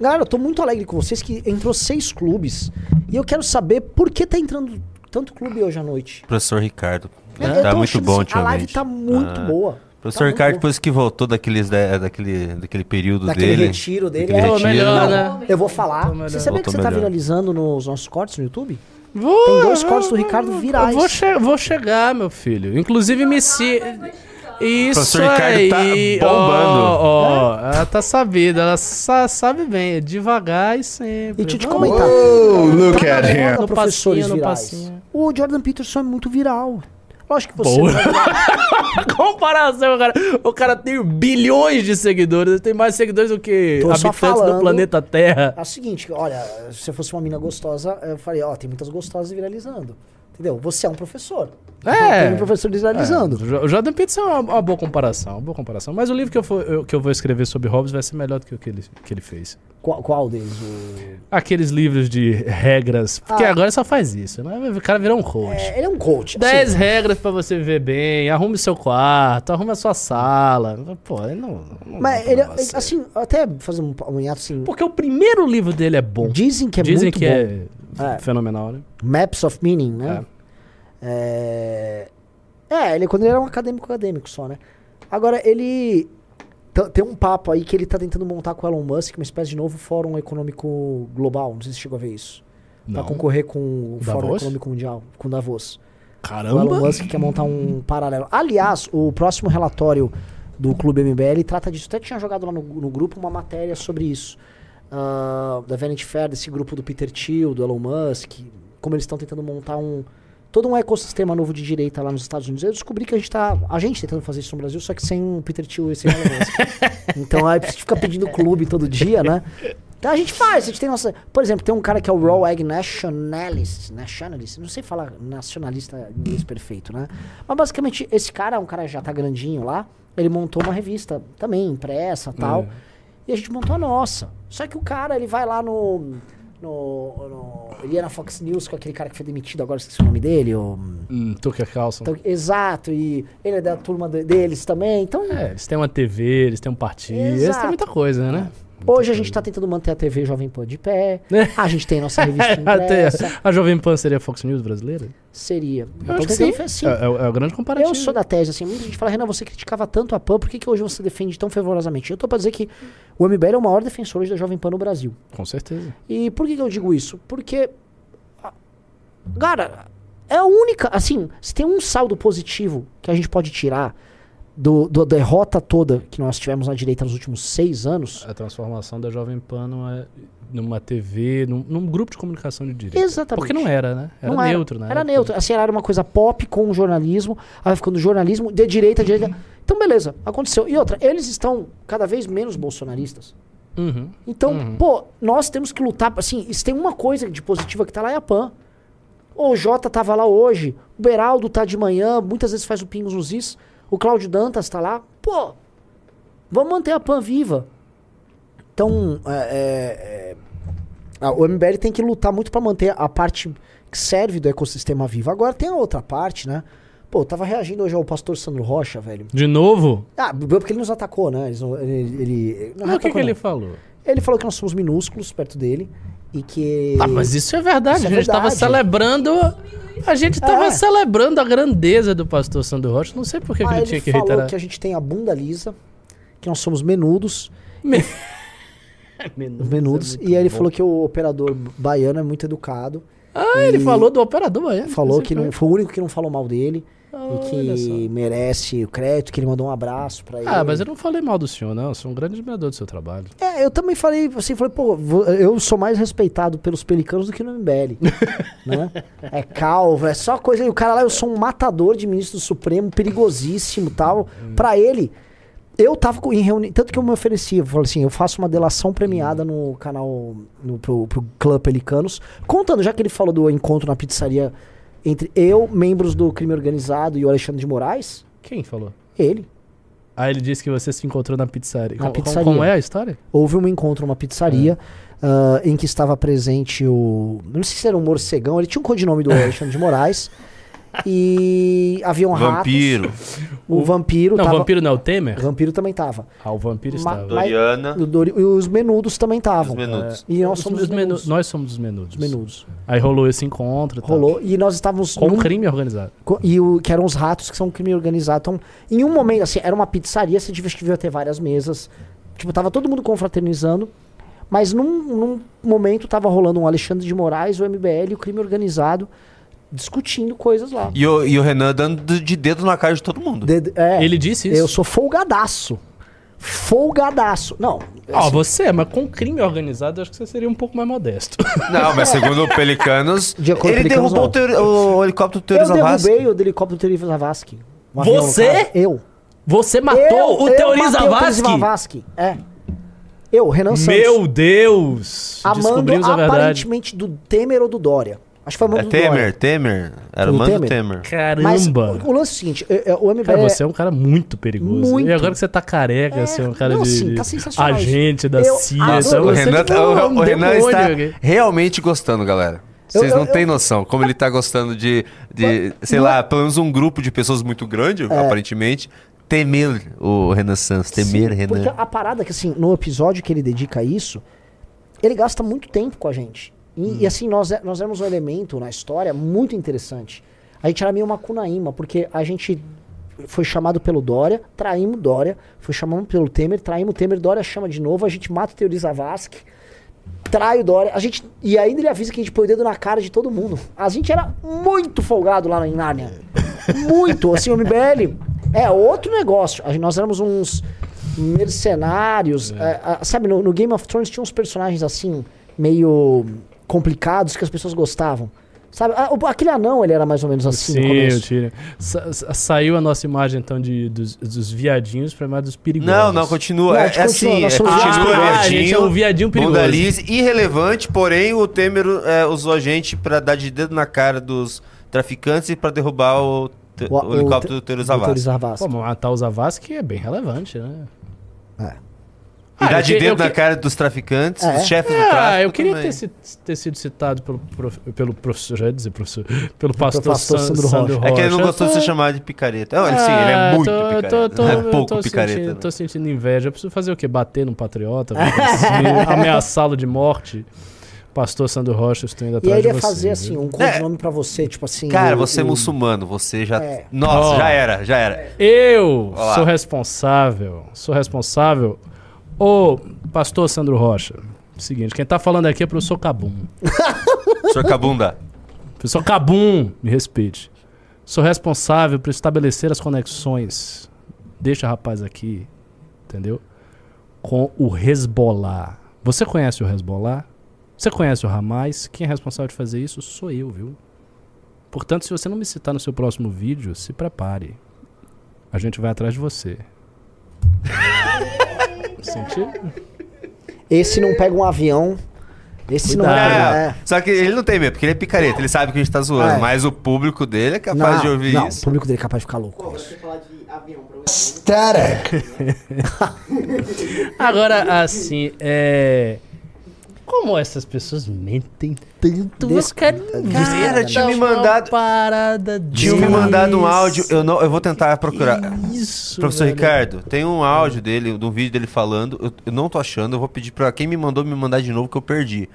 Galera, eu tô muito alegre com vocês que entrou seis clubes. E eu quero saber por que tá entrando tanto clube hoje à noite. Professor Ricardo. Tô Tá muito achando bom assim, A live tá muito Ah. boa. Professor Tá muito Ricardo, depois que voltou daqueles, da- daquele, daquele período Daquele dele. retiro dele. daquele é. Retiro, melhor, né? Eu vou falar. Você sabia que você tá melhor. viralizando nos nossos cortes no YouTube? Vou, Tem dois cortes do Ricardo virais. Vou, che- vou chegar, meu filho. Inclusive, me se. Isso Professor Ricardo tá aí. bombando. Ó, ó, ela tá sabida, ela sa- sabe bem, é devagar e sempre. E deixa eu te comentar. Oh, look Tá at na him. No professores passinho, no virais. passinho. O Jordan Peterson é muito viral. Lógico que você. Boa. vai- <laughs> Comparação, cara. O cara tem bilhões de seguidores. Ele tem mais seguidores do que Tô só habitantes falando. do planeta Terra. É o seguinte, olha, se eu fosse uma mina gostosa, eu falei, ó, tem muitas gostosas viralizando. Entendeu? Você é um professor. É. Tem um professor viralizando. É, o Jordan Peterson é uma, uma boa comparação, uma boa comparação. Mas o livro que eu, for- eu- que eu vou escrever sobre Hobbes vai ser melhor do que o que ele, que ele fez. Qual, qual deles? O... Aqueles livros de regras. Porque Ah. agora só faz isso, né? O cara virou um coach. É, ele é um coach. 10 assim, regras pra você viver bem, arrume seu quarto, arrume a sua sala. Pô, ele não. não mas ele, pra você. assim, até fazer um, um hiato assim. Porque o primeiro livro dele é bom. Dizem que é Dizem muito que bom. é, É. fenomenal, né? Maps of Meaning, né? É. É, ele quando ele era um acadêmico acadêmico só, né? Agora, ele. Tem um papo aí que ele tá tentando montar com o Elon Musk uma espécie de novo fórum econômico global. Não sei se chegou a ver isso. Pra Não. concorrer com o Fórum Davos? Econômico Mundial, com o Davos. O Caramba! Elon Musk quer montar um paralelo. Aliás, o próximo relatório do Clube MBL trata disso. Até tinha jogado lá no, no grupo uma matéria sobre isso. Ah, da Vanity Fair, desse grupo do Peter Thiel, do Elon Musk. Como eles estão tentando montar um... Todo um ecossistema novo de direita lá nos Estados Unidos. Eu descobri que a gente tá... A gente tentando fazer isso no Brasil, só que sem o Peter Thiel e sem o <laughs> então aí precisa ficar pedindo clube todo dia, né? Então a gente faz, a gente tem nossa. Por exemplo, tem um cara que é o Raw Egg Nationalist. Nationalist, não sei falar nacionalista inglês perfeito, né? Mas basicamente, esse cara, um cara já tá grandinho lá, ele montou uma revista também, impressa tal. E a gente montou a nossa. Só que o cara, ele vai lá no. No, no- ele ia na Fox News com aquele cara que foi demitido, agora esqueci o nome dele. O, Hum, Tucker Carlson. então, exato, e ele é da turma de- deles também. Então, É, eles têm uma TV, eles têm um partido, eles Exato. têm muita coisa, né? Hoje a gente tá tentando manter a TV Jovem Pan de pé. <laughs> A gente tem a nossa revista <laughs> impressa. a Jovem Pan seria a Fox News brasileira? Seria. Eu acho que sim. assim. É, é o- é o grande comparativo. Eu sou da tese, assim, muita gente fala, Renan, você criticava tanto a PAN, por que, que hoje você defende tão fervorosamente? Eu tô pra dizer que o MBL é o maior defensor hoje da Jovem Pan no Brasil. Com certeza. E por que, que eu digo isso? Porque, cara, é a única, assim, se tem um saldo positivo que a gente pode tirar do, da derrota toda que nós tivemos na direita nos últimos seis anos, A transformação da Jovem Pan numa, numa TV, num, num grupo de comunicação de direita. Exatamente. Porque não era, né? Era não neutro, né? Era neutro. Assim, era uma coisa pop com o jornalismo, aí ficando jornalismo de direita, de direita. Então, beleza, aconteceu. E outra, eles estão cada vez menos bolsonaristas. Uhum. Então, Uhum. pô, nós temos que lutar. Assim, se tem uma coisa de positiva que tá lá é a PAN. O Jota tava lá hoje, o Beraldo tá de manhã, muitas vezes faz o pingos nos is. O Cláudio Dantas tá lá. Pô, vamos manter a PAN viva. Então, é, é, é, a- o MBL tem que lutar muito pra manter a parte que serve do ecossistema vivo. Agora tem a outra parte, né? Pô, eu tava reagindo hoje ao pastor Sandro Rocha, velho. De novo? Ah, porque ele nos atacou, né? Eles não- ele, ele, não Mas o que, que ele não. falou? Ele falou que nós somos minúsculos perto dele e que. Ah, mas isso é verdade. Isso é a gente tava verdade. celebrando. A gente tava É. celebrando a grandeza do pastor Sandro Rocha. Não sei por que, que ele ele tinha que falou reiterar. que a gente tem a bunda lisa, que nós somos menudos. Me- <laughs> menudos. é e aí ele falou que o operador baiano é muito educado. Ah, ele falou do operador baiano. Falou que sei não, foi o único que não falou mal dele. Olha e que merece o crédito, que ele mandou um abraço pra ele. Ah, mas eu não falei mal do senhor, não. Eu sou um grande admirador do seu trabalho. É, eu também falei, assim, falei, pô, eu sou mais respeitado pelos pelicanos do que no MBL. <laughs> né? É calvo, é só coisa. E o cara lá, eu sou um matador de ministro do Supremo, perigosíssimo tal. Pra ele, eu tava em reunião. Tanto que eu me ofereci, eu falei assim, eu faço uma delação premiada no canal, no, pro, pro Clã Pelicanos, contando, já que ele falou do encontro na pizzaria entre eu, membros do crime organizado e o Alexandre de Moraes, Quem falou? ele. Ah, ele disse que você se encontrou na pizzaria. Na pizzaria. Como é a história? houve um encontro numa pizzaria É. ah, em que estava presente o. Não sei se era um morcegão, ele tinha um codinome do <laughs> Alexandre de Moraes. E haviam Vampiro. ratos. O vampiro Não, tava. o vampiro não é o Temer? O vampiro também tava. Ah, o vampiro Ma- estava. mas- Doriana. O Dori- E os menudos também estavam. Os menudos. E nós Os- somos os os menu- menudos. Nós somos os menudos. Os menudos. Aí rolou esse encontro. e tal. Rolou. E nós estávamos. Com num- crime organizado. E o, que eram os ratos que são um crime organizado. Então, em um momento, assim, era uma pizzaria, você devia, ter várias mesas. Tipo, tava todo mundo confraternizando. Mas num, num momento tava rolando um Alexandre de Moraes, o MBL e o crime organizado discutindo coisas lá. E o, e o Renan dando de dedo na cara de todo mundo. De- é, Ele disse isso? eu sou folgadaço. Folgadaço. Não. Ah, assim, você, mas com crime organizado, eu acho que você seria um pouco mais modesto. <laughs> Não, mas segundo o Pelicanos, De ele Pelicanos, derrubou o, teori- o helicóptero do eu Teori Zavascki. derrubei o helicóptero do Teori Zavascki. Um Você? Eu. Você matou eu, o eu Teori o Zavascki? Zavascki. É. Eu, Renan Santos. Meu Deus! Amando Descobrimos a verdade. aparentemente do Temer ou do Dória. Acho que foi amando É do Temer, Dória. Temer. Era o o mano Temer? Temer. Mas Caramba! o, o lance é o seguinte, é- é, o MBL... Cara, você é um cara muito perigoso. Muito. E agora que você tá careca, É, você é um cara não, de assim, tá sensacional agente da Eu CIA. então O é Renan, tipo o- um o Renan está aqui. realmente gostando, galera. Eu- Vocês eu- não têm eu- noção como ele tá gostando de, de sei não é- lá, pelo menos um grupo de pessoas muito grande, aparentemente, temer o Renan Santos, temer Sim, Porque Renan. a parada é que, assim, no episódio que ele dedica a isso, ele gasta muito tempo com a gente. E, Hum. e, assim, nós, é- nós éramos um elemento na história muito interessante. A gente era meio uma cunaíma, porque a gente foi chamado pelo Dória, traímos Dória, foi chamado pelo Temer, traímos o Temer, Dória chama de novo, a gente mata o Teori Zavascki, trai o Dória, a gente, e ainda ele avisa que a gente põe o dedo na cara de todo mundo. A gente era muito folgado lá em Nárnia. Muito, assim, o MBL é outro negócio. Gente- nós éramos uns mercenários. é, a- sabe, no, no Game of Thrones tinha uns personagens assim, meio complicados que as pessoas gostavam. Sabe, aquele anão, ele era mais ou menos assim no Sim, começo. eu tiro. Sa- sa- saiu a nossa imagem, então, de, dos, dos viadinhos pra imagem dos perigosos. Não, não, continua. Não, é, é assim, é, continua viadinhos. Ah, gente é um viadinho perigoso. bunda lisa, irrelevante, porém o Temer é, usou a gente pra dar de dedo na cara dos traficantes e pra derrubar o, O- o helicóptero do te- Teori do Teori Zavascki. Zavascki. Pô, matar o Zavascki é bem relevante, né? É. E Ah, dar eu de dedo na que- cara dos traficantes, É. dos chefes do Ah, tráfico eu queria ter, ter sido citado pelo, prof- pelo professor, já ia dizer professor, pelo pastor, pastor San- Sandro Sandro Rocha. É que ele não Rocha. gostou de ser tô- chamado de picareta. Não, ele, sim, ele é Ah, muito tô- picareta. tô- tô- não é eu pouco tô picareta. Sentindo, não. tô sentindo inveja. Eu preciso fazer o quê? Bater num patriota? Assim, <laughs> Ameaçá-lo de morte? Pastor Sandro Rocha, eu estou indo E atrás aí ele de ia você. fazer assim, viu? um codinome pra você, tipo assim. Cara, o- você é o- muçulmano, você já. É. Nossa, Ó. já era, já era. Eu Olá. sou responsável, sou responsável. Ô, pastor Sandro Rocha, seguinte, quem tá falando aqui é o professor Cabum. Senhor <laughs> Cabunda. Professor Cabum, me respeite. Sou responsável por estabelecer as conexões. Deixa rapaz aqui, entendeu? Com o Hezbollah. Você conhece o Hezbollah? Você conhece o Hamas? Quem é responsável de fazer isso sou eu, viu? Portanto, se você não me citar no seu próximo vídeo, se prepare. A gente vai atrás de você. <laughs> Sentiu? Esse não pega um avião. Esse não Cuidado. pega. É, É. Só que ele não tem medo, porque ele é picareta, ele sabe que a gente tá zoando, É. mas o público dele é capaz Não, de ouvir não, isso. o público dele é capaz de ficar louco. com isso. Você falar de avião pra Static. Agora, assim, é. Como essas pessoas mentem tanto? Eu quero Cara, tinha me mandado- parada Tinha me mandado um áudio, eu, não, eu vou tentar procurar. Isso, Professor velho. Ricardo, tem um áudio dele, de um vídeo dele falando, eu, eu não tô achando, eu vou pedir pra quem me mandou me mandar de novo que eu perdi.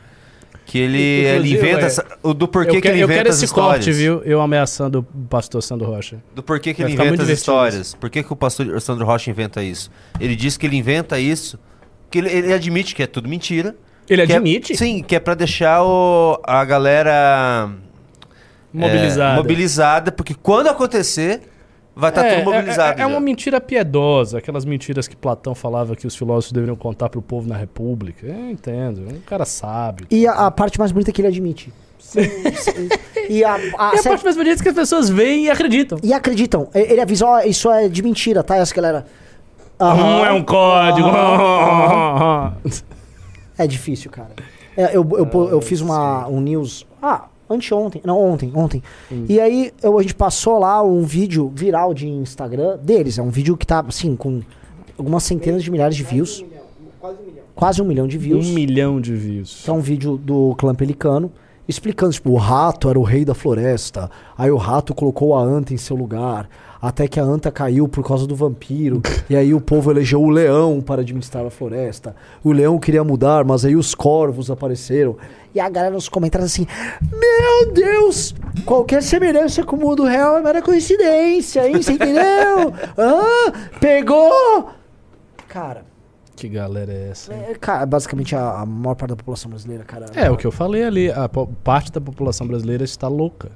Que ele, ele inventa essa, o do porquê eu, que quero, ele eu inventa quero as esse histórias. corte, viu? Eu ameaçando o pastor Sandro Rocha. Do porquê que Vai ele inventa as histórias. Por que, que o pastor Sandro Rocha inventa isso? Ele diz que ele inventa isso, que ele, ele admite que é tudo mentira. Ele que é- admite? sim, que é pra deixar o, a galera é, Mobilizada. mobilizada, porque quando acontecer, vai estar É, tudo mobilizado. É, é uma mentira piedosa, aquelas mentiras que Platão falava que os filósofos deveriam contar pro povo na república. Eu entendo, um cara sábio. E a, a parte mais bonita é que ele admite. Sim, sim. <laughs> e a, a- E a parte mais bonita é que as pessoas veem e acreditam. e acreditam. E- Ele avisa, ó, isso é de mentira, tá? E essa galera. Não "Aham." é um código. <laughs> É difícil, cara. É, eu, eu, pô- eu fiz uma, um news. Ah, anteontem. Não, ontem, ontem. E aí eu- a gente passou lá um vídeo viral de Instagram deles. É um vídeo que tá, assim, com algumas centenas de milhares de views. Quase um milhão de views. um milhão de views. Que é um vídeo do clã pelicano. Explicando, tipo, o rato era o rei da floresta. Aí o rato colocou a anta em seu lugar. Até que a anta caiu por causa do vampiro. e aí o povo elegeu o leão para administrar a floresta. O leão queria mudar, mas aí os corvos apareceram. E a galera nos comentários assim: Meu Deus! Qualquer semelhança com o mundo real é mera coincidência, hein? Você entendeu? ah, pegou! Cara, Que galera é essa? é, cara, basicamente a, a maior parte da população brasileira, cara. É, o que eu falei ali. A parte da população brasileira está louca.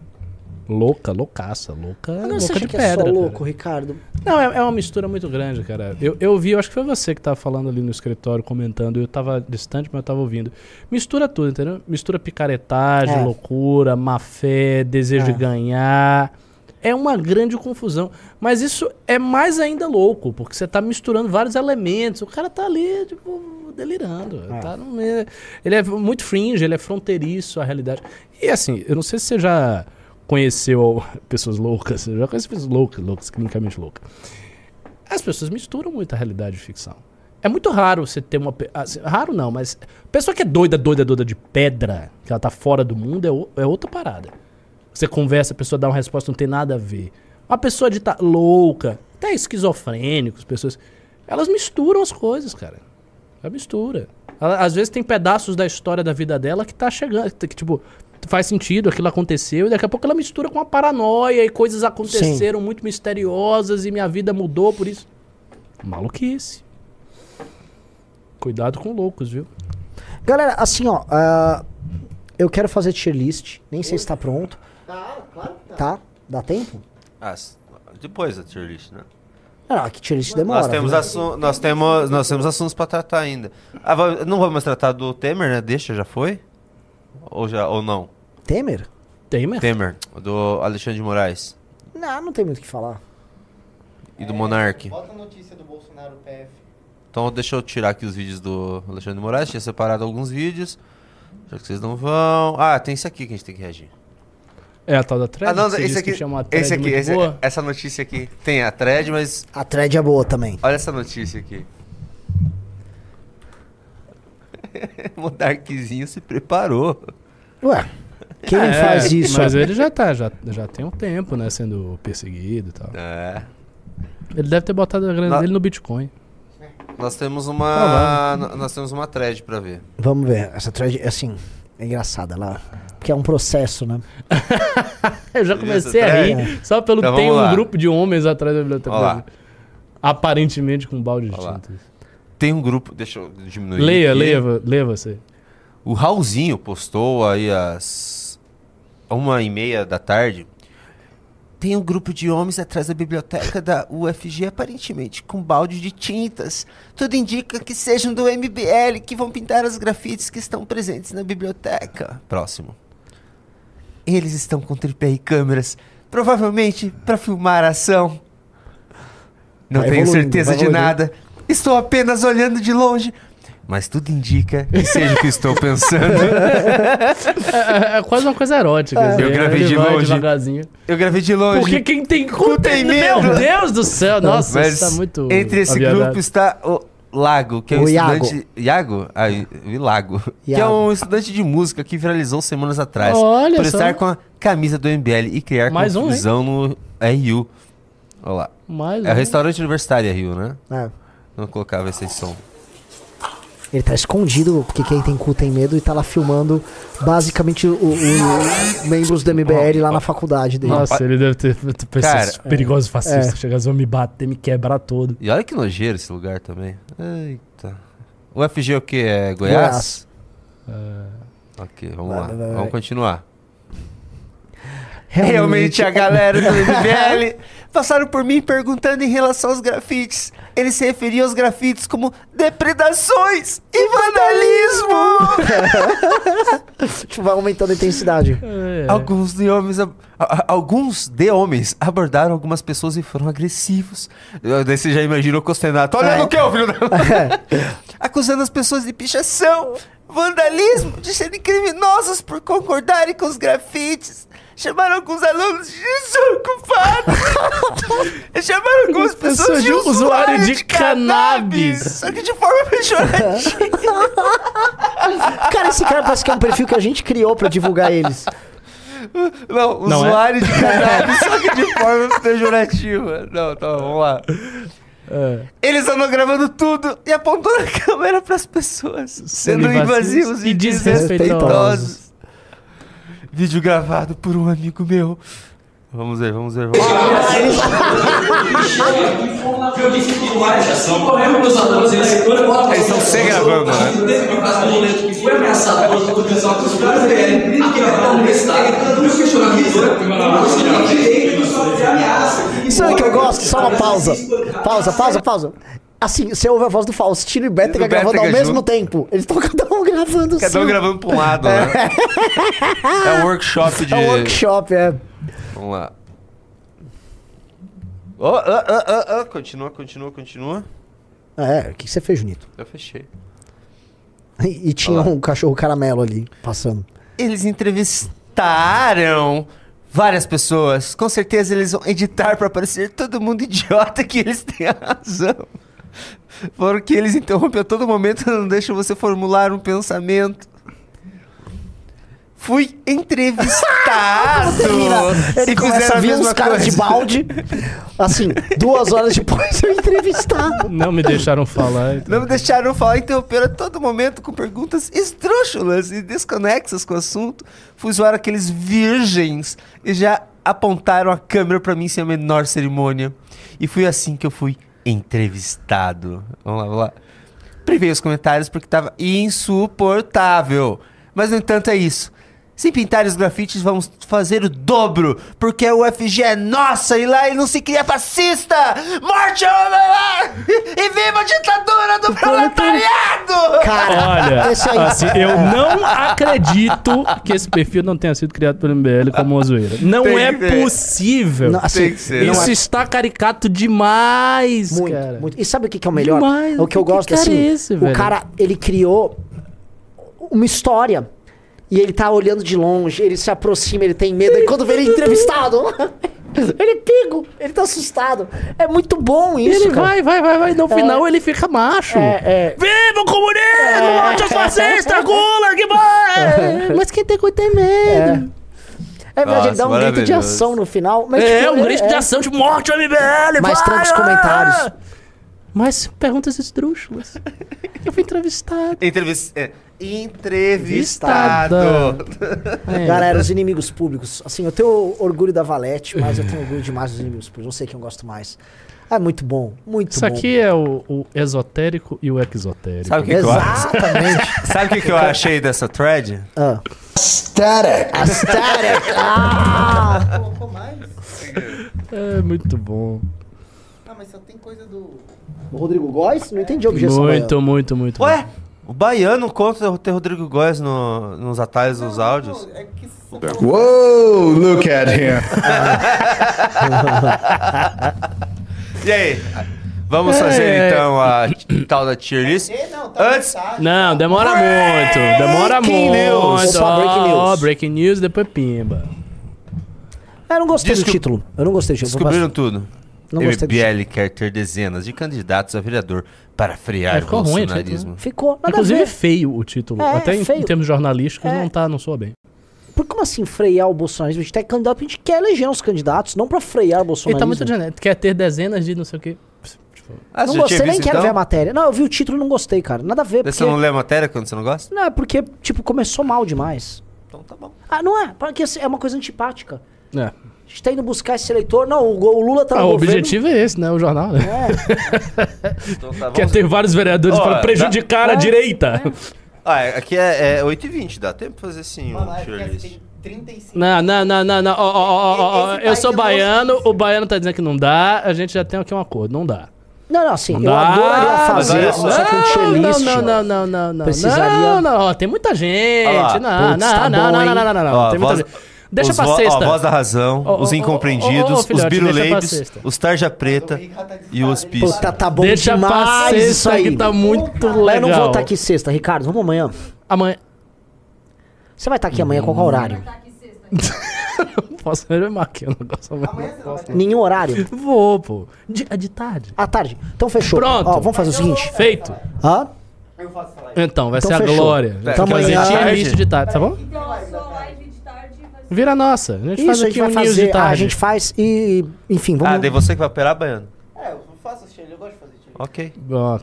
Louca, loucaça, louca, Ah, não, louca você acha de que pedra. é só cara. louco, Ricardo? Não, é, é uma mistura muito grande, cara. Eu, eu vi, eu acho que foi você que tava falando ali no escritório, comentando. Eu tava distante, mas eu tava ouvindo. Mistura tudo, entendeu? Mistura picaretagem, É. loucura, má fé, desejo É. de ganhar. É uma grande confusão. Mas isso é mais ainda louco, porque você tá misturando vários elementos. O cara tá ali, tipo, delirando. É. Tá meio- Ele é muito fringe, ele é fronteiriço à realidade. E assim, eu não sei se você já conheceu pessoas loucas, eu já conheci pessoas loucas, loucas, clinicamente loucas. As pessoas misturam muito a realidade e ficção. É muito raro você ter uma. assim, raro não, mas. Pessoa que é doida, doida, doida de pedra, que ela tá fora do mundo, é, o- é outra parada. Você conversa, a pessoa dá uma resposta, não tem nada a ver. Uma pessoa de tá louca, até esquizofrênicos, pessoas. Elas misturam as coisas, cara. Ela mistura. Ela, às vezes tem pedaços da história da vida dela que tá chegando. Que, tipo, faz sentido, aquilo aconteceu, e daqui a pouco ela mistura com a paranoia e coisas aconteceram muito misteriosas e minha vida mudou por isso. Maluquice. Cuidado com loucos, viu? Galera, assim, ó. ah, eu quero fazer tier list. Nem sei se tá pronto. Tá, claro que tá. Tá? Dá tempo? Ah, depois da tier list, né? Não, aqui tier list demora. nós, temos viu? assu- nós, temos, nós temos assuntos pra tratar ainda. Ah, não vamos tratar do Temer, né? Deixa, já foi? Ou, já, ou não? Temer? Temer? Temer, do Alexandre de Moraes Não, não tem muito o que falar. e do Monark. Bota a notícia do Bolsonaro PF. Então deixa eu tirar aqui os vídeos do Alexandre de Moraes. Tinha separado alguns vídeos. Já que vocês não vão. Ah, tem esse aqui que a gente tem que reagir. É a tal da thread? ah, não, esse aqui. chama uma thread Esse aqui, esse- boa? essa notícia aqui. Tem a thread, mas A thread é boa também. olha essa notícia aqui. <laughs> Monarquezinho se preparou. Ué, quem não É, faz isso? Mas ele já tá, já, já tem um tempo, né, sendo perseguido e tal. É. Ele deve ter botado a grana Na- dele no Bitcoin. Nós temos uma. N- Nós temos uma thread pra ver. Vamos ver. Essa thread, assim, é engraçada lá. Porque é um processo, né? <laughs> Eu já comecei a rir, só pelo Então tem um lá. grupo de homens atrás da biblioteca. Aparentemente com balde de Olha lá. tinta. Tem um grupo. Deixa eu diminuir. Leia, aqui. leia, leia você. O Raulzinho postou aí às uma e meia da tarde. Tem um grupo de homens atrás da biblioteca da UFG, aparentemente, com balde de tintas. Tudo indica que sejam do MBL, que vão pintar os grafites que estão presentes na biblioteca. Próximo. Eles estão com tripé e câmeras, provavelmente para filmar a ação. Não Vai tenho evoluindo, certeza vai de nada. Estou apenas olhando de longe. Mas tudo indica que seja o que estou pensando. É, é- é quase uma coisa erótica. assim, Eu né? gravei de longe. devagarzinho. Eu gravei de longe. Porque quem tem Cu tem tem Meu medo. Deus do céu, nossa, Mas isso tá muito. entre esse aviadado. grupo está o Lago, que é um O Iago. estudante. Iago? Ah, I- o Ilago. Que é Iago. um estudante de música que viralizou semanas atrás. Olha por só. estar com a camisa do MBL e criar Mais um, confusão no RU. Olha lá. Mais É o um. restaurante universitário RU, né? É. Não colocava esse som. Ele tá escondido, porque quem tem cu tem medo, e tá lá filmando basicamente o, o- o- membros do MBL lá na faculdade dele. Nossa, ele deve ter pessoas Cara, perigosos fascistas. é. Chegar, vão me bater, me quebrar todo. E olha que nojeiro esse lugar também. Eita. O FG é o que? É Goiás? Ok, vamos Vai, lá. vai, vai, Vamos vai. continuar. Realmente a galera do MBL <laughs> passaram por mim perguntando em relação aos grafites. Eles se referiam aos grafites como depredações e vandalismo. <laughs> Tipo, vai aumentando a intensidade. É. Alguns de homens, ab- a- a- alguns de homens abordaram algumas pessoas e foram agressivos. Eu- Daí você já imaginou o Costenato. Olha É. o que, ô filho da... <laughs> <laughs> Acusando as pessoas de pichação, vandalismo, de serem criminosos por concordarem com os grafites. Chamaram alguns alunos de desocupados. <laughs> Chamaram algumas pessoas de usuário de cannabis. Só que de forma pejorativa. <laughs> Cara, esse cara parece que é um perfil que a gente criou pra divulgar eles. Não, Não é? usuário de cannabis, só que de <laughs> forma pejorativa. Não, tá, vamos lá. É. Eles andam gravando tudo e apontando a câmera pras pessoas, sendo invasivos e, e desrespeitosos. Vídeo gravado por um amigo meu. Vamos ver, vamos ver. Vamos ver. Eles estão se gravando, né? Sabe o que eu gosto? Só uma pausa. Pausa, pausa, pausa. Assim, você ouve a voz do Faustino e Bétega Do gravando ao Bétega mesmo junto. tempo. Eles estão <laughs> cada um gravando Cada um seu. gravando pra um lado, né? É um workshop de. É um workshop, é. Vamos lá. Oh, ah, ah, ah, ah. Continua, continua, continua. É, o que você fez, Junito? Eu fechei. E, e tinha Olha lá. um cachorro caramelo ali, passando. Eles entrevistaram várias pessoas. Com certeza eles vão editar pra parecer todo mundo <laughs> idiota que eles têm a razão. Porque eles interrompem a todo momento e não deixam você formular um pensamento. Fui entrevistado. <laughs> Ele E começa a vir uns caras de balde. Assim, duas horas depois eu entrevistado. Não me deixaram falar. então. Não me deixaram falar, interromperam a todo momento com perguntas esdrúxulas e desconexas com o assunto. Fui zoar aqueles virgens e já apontaram a câmera pra mim sem a menor cerimônia. E foi assim que eu fui entrevistado. Vamos lá, vamos lá. Privei os comentários porque tava insuportável. Mas no entanto é isso. Sem pintar os grafites, vamos fazer o dobro, porque a UFG é nossa e lá ele não se cria fascista! Morte ao... E viva a ditadura do proletariado! Cara, Olha, <laughs> assim, eu não acredito que esse perfil não tenha sido criado pelo MBL como uma zoeira. Não Tem é que possível. Não, assim, Tem que ser. não Isso é- está caricato demais, Muito, cara. muito. E sabe o que, que é o melhor? Demais, o que eu que gosto cara assim, é esse, o velho? cara, ele criou uma história. E ele tá olhando de longe, ele se aproxima, ele tem medo. E quando vê ele entrevistado, <laughs> ele é pego, ele tá assustado. É muito bom isso, Ele cara. vai, vai, vai, vai. No final ele fica macho. É, é. Viva o comunismo! Morte aos fascistas! <laughs> Gulag, vai! <laughs> Mas quem tem coisa tem medo. É verdade, ele dá um grito de ação no final. Mas, É, tipo, um grito de é. ação de morte ao MBL! Mas vai! tranca os comentários. Mas perguntas esdrúxulas. Eu fui entrevistado. Entrevis- é, entrevistado. É. <laughs> Galera, os inimigos públicos. Assim, eu tenho orgulho da Valete, mas eu tenho orgulho demais dos inimigos públicos. Não sei quem eu gosto mais. É muito bom, muito Isso bom. aqui é o, o esotérico e o exotérico. Sabe o que, que eu acho? Exatamente. <laughs> Sabe o que, que eu achei dessa thread? ah. Static. Aesthetic. Ah! Colocou mais? É muito bom. Ah, mas só tem coisa do. O Rodrigo Góes? Não entendi a objeção. Muito, muito, muito. Ué, o baiano contra ter Rodrigo Góes no- nos atalhos dos áudios. Não, é que só Whoa, look at him. <laughs> E aí? Vamos É. fazer então a tal da tier list? É, não, tá Antes-. Não, demora muito. Demora Breaking muito. news. Opa, breaking Ó, news. breaking news, depois pimba. Eu não gostei Descob- do título. Eu não gostei do título. Descobriram tudo. Não gostei MBL quer ter dezenas de candidatos a vereador para frear É, o ficou ruim o bolsonarismo. título, Ficou, nada Inclusive a ver. feio o título. É, Até em, feio. em termos jornalísticos É. não tá, não soa bem. Por como assim frear o bolsonarismo? A gente tem candidato, a gente quer eleger os candidatos, não pra frear o Ele bolsonarismo. tá muito genérico. Quer ter dezenas de não sei o quê. Tipo, Ah, não gostei, nem visto, quero então? ver a matéria. Não, eu vi o título e não gostei, cara. Nada a ver, porque... Você não lê a matéria quando você não gosta? Não, é porque, tipo, começou mal demais. Então tá bom. Ah, não é? Porque assim, é uma coisa antipática. é. A gente tá indo buscar esse eleitor. Não, o, o Lula tá Ah, o governo. objetivo é esse, né? O jornal, né? É, Então tá, Quer ter vários vereadores para dá- prejudicar a É. direita. Ah, é- aqui é, é 8h20, dá tempo pra fazer sim Mano, um é tier list. tem 35. Não, não, não, não, não. Ó, Esse Eu sou é baiano, o baiano tá dizendo que não dá, a gente já tem aqui um acordo, não dá. Não, não, assim, Não eu dá. adoraria fazer, olha só que um não, não, não, não, não, não. Precisaria- Não, não, tem muita gente. Lá. Não, Putz, não, tá não, bom, não, hein? não, não, não, não, Ó, Tem muita gente. Deixa os pra sexta. Ó, voz da razão, ó, os incompreendidos, ó, os filhote, biruleibes, sexta. os tarja preta Ricardo tá e o hospício. Puta, tá bom Deixa pra demais isso sexta aí. que tá muito legal. Eu não vou estar aqui sexta, Ricardo. Vamos amanhã. Amanhã. Você vai estar aqui amanhã, qual que é o horário? Tá aqui sexta. <laughs> Não posso, eu marquei o negócio amanhã. Amanhã você não vai ter. Nenhum horário? Vou, pô. De, é de tarde. À tarde. Então fechou. Pronto. Ó, vamos fazer o seguinte. Feito. Hã? Eu faço essa live. Então, vai Então ser a fechou. glória. Então amanhã- tinha tarde. list de tarde, tá bom? Então a sua live de tarde vai ser. Vira nossa. A gente faz Isso, a aqui gente um news de tarde. A gente faz e. Enfim, vamos. Ah, daí você que vai operar, Baiano? É, eu faço esse eu gosto de fazer list. Ok.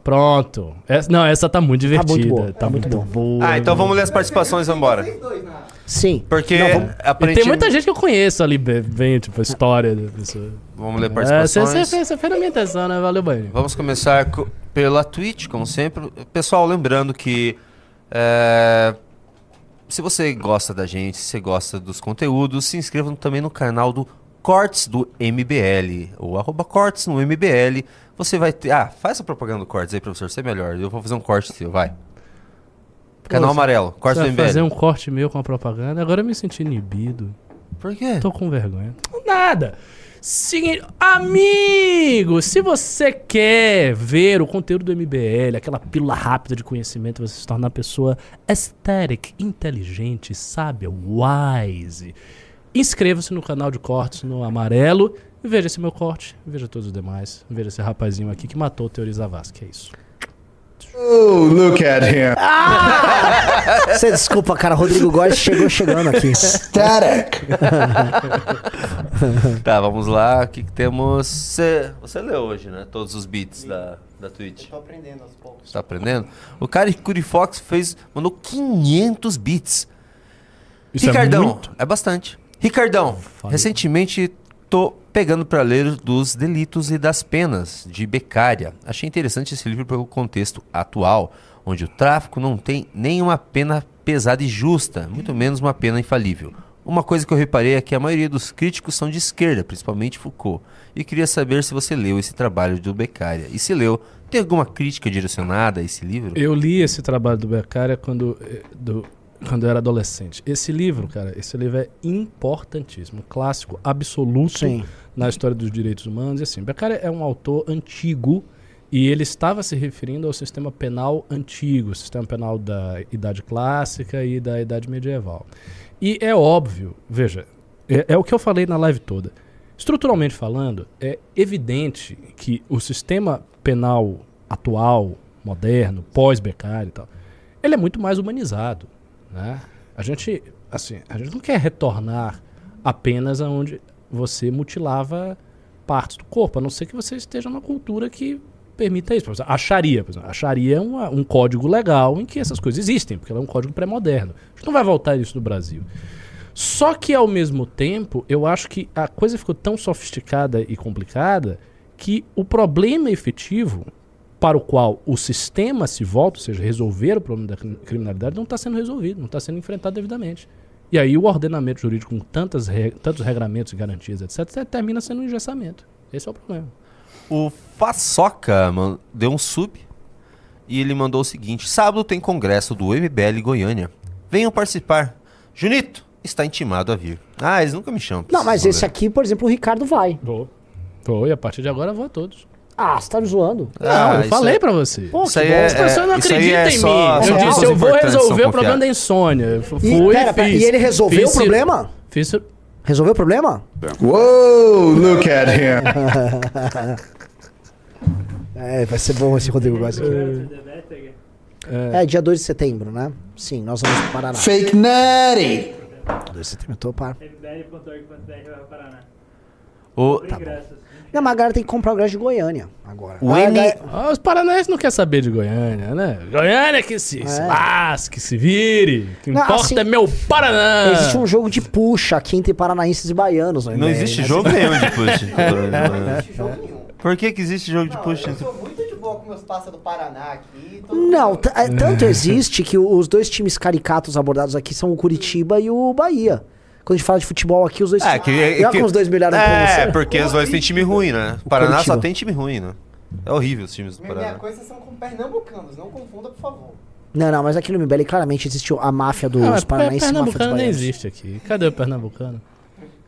Pronto. Essa- não, essa tá muito divertida. muito boa, Tá, tá muito, muito boa. Ah, então vamos ler as participações e. Vocês dois, na Sim. Porque Não, vamos- aparentemente... tem muita gente que eu conheço ali, be- bem, tipo, a história disso. Vamos ler É, você, participações. você, fez- você fez a minha atenção, né? Valeu, banho. Vamos começar co- pela Twitch, como sempre. Pessoal, lembrando que é, se você gosta da gente, se você gosta dos conteúdos, se inscrevam também no canal do Cortes do MBL, ou arroba Cortes no MBL. Você vai ter. Ah, faz a propaganda do Cortes aí, professor, você é melhor. Eu vou fazer um corte seu, vai. Canal Pô, amarelo, Cortes Você do MBL. fazer um corte meu com a propaganda. Agora eu me senti inibido. Por quê? Tô com vergonha. Nada. Seguinte, amigo, se você quer ver o conteúdo do MBL, aquela pílula rápida de conhecimento, você se tornar uma pessoa aesthetic, inteligente, sábia, wise, inscreva-se no canal de cortes no amarelo e veja esse meu corte, veja todos os demais, veja esse rapazinho aqui que matou o Teori Zavascki, é isso. Oh, look at him. Você desculpa, cara. Rodrigo Góes chegou chegando aqui. Static. Tá, vamos lá. O que, que temos? Você, você leu hoje, né? Todos os beats da, da Twitch. Tô aprendendo aos poucos. Tá aprendendo? O cara Curi Fox fez, mandou 500 bits. Isso Ricardão, é muito. é bastante. Ricardão, Fale. recentemente tô pegando pra ler dos delitos e das penas de Beccaria. Achei interessante esse livro pelo contexto atual, onde o tráfico não tem nenhuma pena pesada e justa, muito menos uma pena infalível. Uma coisa que eu reparei é que a maioria dos críticos são de esquerda, principalmente Foucault. E queria saber se você leu esse trabalho do Beccaria. E se leu, tem alguma crítica direcionada a esse livro? Eu li esse trabalho do Beccaria quando, eh, do, quando eu era adolescente. Esse livro, cara, esse livro é importantíssimo, clássico, absoluto Sim. na história dos direitos humanos. E assim, Beccaria é um autor antigo e ele estava se referindo ao sistema penal antigo, sistema penal da Idade Clássica e da Idade Medieval. E é óbvio, veja, é, é o que eu falei na live toda. Estruturalmente falando, é evidente que o sistema penal atual, moderno, pós-becário e tal, ele é muito mais humanizado. Né? A gente, assim, a gente não quer retornar apenas aonde você mutilava partes do corpo, a não ser que você esteja numa cultura que permita isso. Por exemplo, por exemplo. É uma- um código legal em que essas coisas existem, porque ela é um código pré-moderno. A gente não vai voltar isso no Brasil. Só que, ao mesmo tempo, eu acho que a coisa ficou tão sofisticada e complicada que o problema efetivo para o qual o sistema se volta, ou seja, resolver o problema da cri- criminalidade, não está sendo resolvido, não está sendo enfrentado devidamente. E aí o ordenamento jurídico com tantas re- tantos regramentos e garantias, etc., termina sendo um engessamento. Esse é o problema. O Façoca deu um sub e ele mandou o seguinte: Sábado tem congresso do MBL Goiânia. Venham participar. Junito está intimado a vir. Ah, eles nunca me chamam. Não, mas esse aqui, por exemplo, o Ricardo vai. Vou. Vou, e a partir de agora vou a todos. Ah, você tá me zoando. Ah, não, eu isso falei é- pra você. Pô, Isso que aí bom. é- As pessoas não acreditam é em mim. só Eu disse, eu vou resolver o problema da insônia. Eu fu- E, Fui pera, e pera, fiz. e ele resolveu Fiz o problema? Fiz. Resolveu o problema? Whoa, look at him. <laughs> É, vai ser bom esse Rodrigo Góes aqui. É, dia 2 de setembro, né? Sim, nós vamos pro Paraná. Fake natty. 2 de setembro, eu tô par. O, Não, mas a galera tem que comprar o ingresso de Goiânia agora. o N... Ah, os paranaenses não querem saber de Goiânia, né? Goiânia que se, se É. lasque, se vire. O que Não, importa assim, é meu Paraná. Existe um jogo de puxa aqui entre paranaenses e baianos. no Não MBL, existe né? jogo nenhum de push. <laughs> Jogo nenhum. Por que que existe jogo de Não, push? eu sou muito de boa com meus passos do Paraná aqui. Não, é, tanto <laughs> existe que os dois times caricatos abordados aqui são o Curitiba e o Bahia. Quando a gente fala de futebol aqui, os dois É, que, olha que- como os dois melhoraram É, porque os dois têm time ruim, né? O Paraná só Curitiba. tem time ruim, né? É horrível os times do Minha, minha Paraná. coisa são com pernambucanos, não confunda, por favor. Não, não, mas aqui no MBL claramente existiu a máfia dos Ah, paranaenses e a Pernambucano nem existe aqui. Cadê o Pernambucano?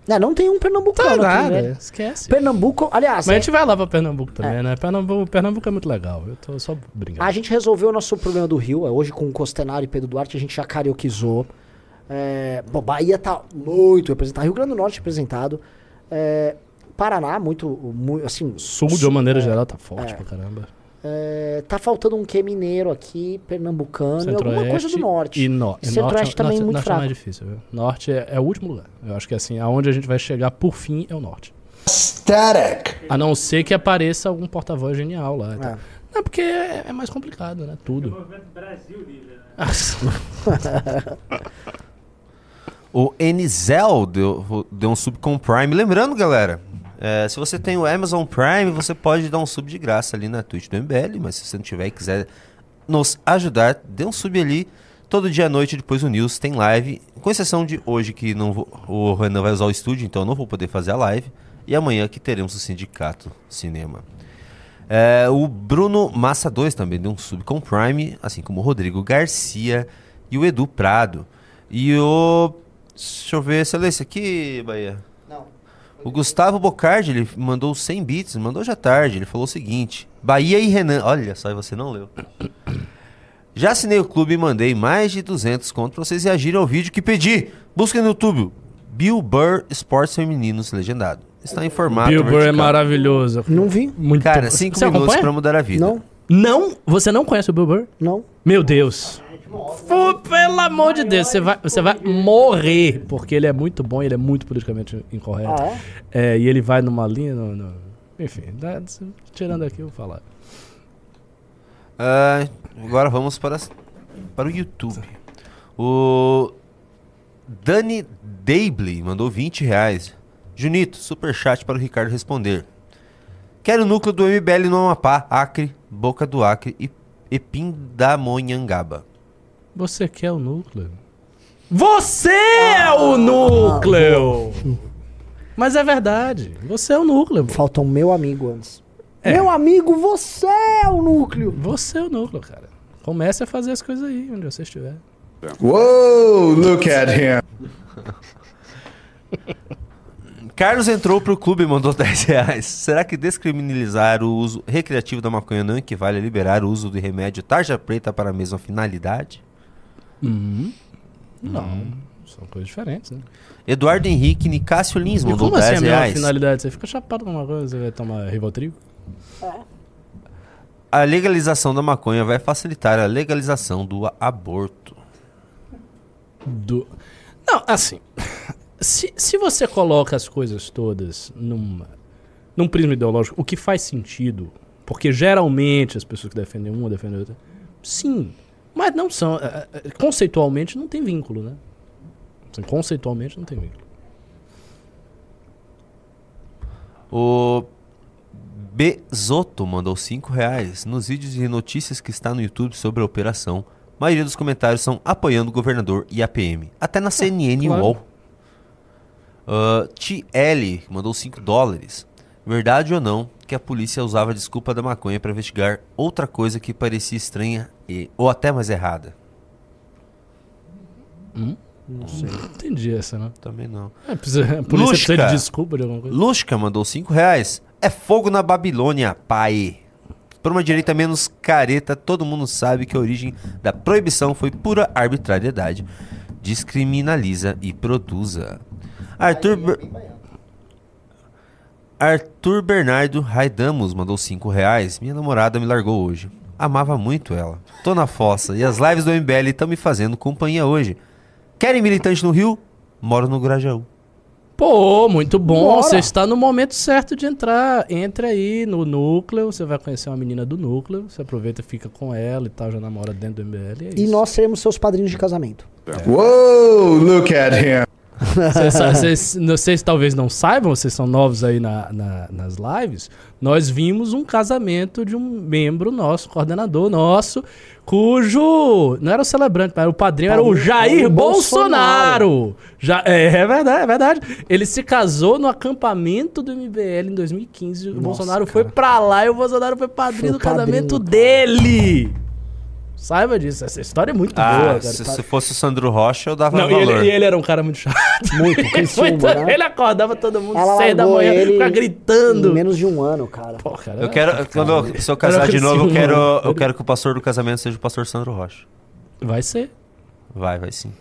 Não, não tem um Tá pernambucano aqui, nada, né? esquece. Pernambuco, aliás, Mas a é, gente vai lá pra Pernambuco também, né? Pernambuco, Pernambuco é muito legal. Eu tô só brincando. a gente resolveu o nosso problema do Rio. é, Hoje com o Costenaro e Pedro Duarte a gente já carioquizou. É, bom, Bahia tá muito representado. Rio Grande do Norte representado. É, Paraná, muito, muito assim... Sul, de uma maneira geral, tá forte pra caramba. É, tá faltando um que mineiro aqui, pernambucano e alguma coisa do norte. E no, e Centro-Oeste norte, também norte, muito norte fraco. é mais difícil, viu? Norte é, é o último lugar. Eu acho que assim, aonde a gente vai chegar por fim é o norte. Static. A não ser que apareça algum porta-voz genial lá. e tal. É. Não, porque é, é mais complicado, né? Tudo. O <laughs> <laughs> Enzel deu, deu um sub com o Prime. Lembrando, galera, é, se você tem o Amazon Prime, você pode dar um sub de graça ali na Twitch do MBL, mas se você não tiver e quiser nos ajudar, dê um sub ali. Todo dia à noite, depois do News, tem live. Com exceção de hoje, que não vou- o Renan vai usar o estúdio, então eu não vou poder fazer a live. E amanhã que teremos o Sindicato Cinema. É, o Bruno Massa 2 também deu um sub com Prime, assim como o Rodrigo Garcia e o Edu Prado. E o. Deixa eu ver, se eu ler esse aqui, Bahia. Não. O Gustavo Bocardi, ele mandou 100 bits, mandou já tarde. Ele falou o seguinte: Bahia e Renan. Olha só, e você não leu. <coughs> Já assinei o clube e mandei mais de 200 conto pra vocês reagirem ao vídeo que pedi. Busquem no YouTube. Bill Burr Esportes Femininos Legendado. Está em formato Bill Burr é maravilhoso. Não vi. Muito Cara, 5 Você minutos acompanha? pra mudar a vida. Não, Não? Você não conhece o Bill Burr? não. Meu Deus. Pô, pelo amor de Deus, você vai, você vai morrer, porque ele é muito bom, ele é muito politicamente incorreto. Ah, é? É, e ele vai numa linha. no- no- enfim, dá- tirando aqui, eu vou falar. Ah, agora vamos para, para o YouTube. O Dani Daibley mandou 20 reais. Junito, superchat para o Ricardo responder. Quero o núcleo do MBL no Amapá, Acre, Boca do Acre e, e Pindamonhangaba. Você quer o núcleo? Você é o núcleo! Mas é verdade, você é o núcleo. Falta um meu amigo antes. Meu amigo, você é o núcleo. Você é o núcleo, cara. Comece a fazer as coisas aí, onde você estiver. Whoa, look at him. <laughs> Carlos entrou pro clube e mandou <laughs> 10 reais. Será que descriminalizar o uso recreativo da maconha não equivale a liberar o uso de remédio tarja preta para a mesma finalidade? Não, são coisas diferentes, né? Eduardo Henrique Nicásio Lins mandou como assim 10 a mesma reais. finalidade? Você fica chapado com uma coisa, você vai tomar Rivotril? A legalização da maconha vai facilitar a legalização do aborto. Do... Não, assim. Se, se você coloca as coisas todas numa, num prisma ideológico, o que faz sentido, porque geralmente as pessoas que defendem uma defendem outra, sim. Mas não são. eh, eh, Conceitualmente não tem vínculo, né? Assim, conceitualmente não tem vínculo. O Bezoto mandou 5 reais. Nos vídeos de notícias que está no YouTube sobre a operação, a maioria dos comentários são apoiando o governador e a PM. Até na CNN claro. UOL. Uh, TL mandou 5 dólares. Verdade ou não que a polícia usava a desculpa da maconha para investigar outra coisa que parecia estranha e, ou até mais errada? Não sei. Não entendi essa, né? Também não. É, precisa, a polícia precisa Lusca. de desculpa de alguma coisa. Lushka mandou 5 reais. É fogo na Babilônia, pai. Por uma direita menos careta, todo mundo sabe que a origem da proibição foi pura arbitrariedade. Descriminaliza e produza. Arthur, Ber- Arthur Bernardo Raidamos mandou 5 reais. Minha namorada me largou hoje. Amava muito ela. Tô na fossa e as lives do MBL estão me fazendo companhia hoje. Querem militante no Rio? Moro no Grajaú. Pô, muito bom. Bora. Você está no momento certo de entrar. Entre aí no núcleo, você vai conhecer uma menina do núcleo. Você aproveita e fica com ela e tal, já namora dentro do MBL. É E nós seremos seus padrinhos de casamento. Whoa, look at him. Vocês, <laughs> talvez não saibam, vocês são novos aí na- na- nas lives. Nós vimos um casamento de um membro nosso, coordenador nosso, cujo. Não era o celebrante, mas o padrinho era o Jair Bolsonaro. Bolsonaro. Já, é, é verdade, é verdade. Ele se casou no acampamento do MBL em 2015. o Bolsonaro foi pra lá e o Bolsonaro foi padrinho Foi do casamento padrinho, cara. dele. Saiba disso, essa história é muito boa, Ah, cara. se, se fosse o Sandro Rocha, eu dava Não, e ele, valor. e ele era um cara muito chato. Muito, <laughs> Criciúma, Muito- né? Ele acordava todo mundo Ela seis da manhã, ele ficava gritando. Em menos de um ano, cara. Pô, cara, Eu quero, quando eu, se eu casar de novo, eu quero, eu quero que o pastor do casamento seja o pastor Sandro Rocha. Vai ser. Vai, vai sim.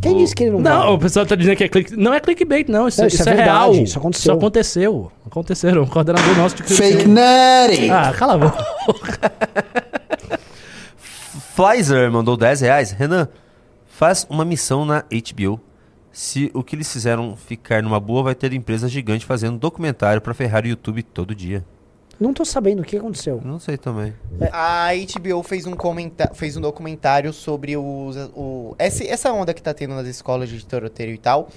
Quem disse que ele não, Não, vai? o pessoal tá dizendo que é click... Não é clickbait, não. Isso, Não, isso isso é, é verdade, real. isso aconteceu. Isso aconteceu. Aconteceram. Um coordenador nosso de Fake natty. Ah, cala a boca. <laughs> Pfizer mandou 10 reais. Renan, faz uma missão na HBO. Se o que eles fizeram ficar numa boa, vai ter empresa gigante fazendo documentário pra ferrar o YouTube todo dia. Não tô sabendo o que aconteceu. Não sei também. A HBO fez um, comenta fez um documentário sobre os, o, essa, essa onda que tá tendo nas escolas de tiroteio e tal.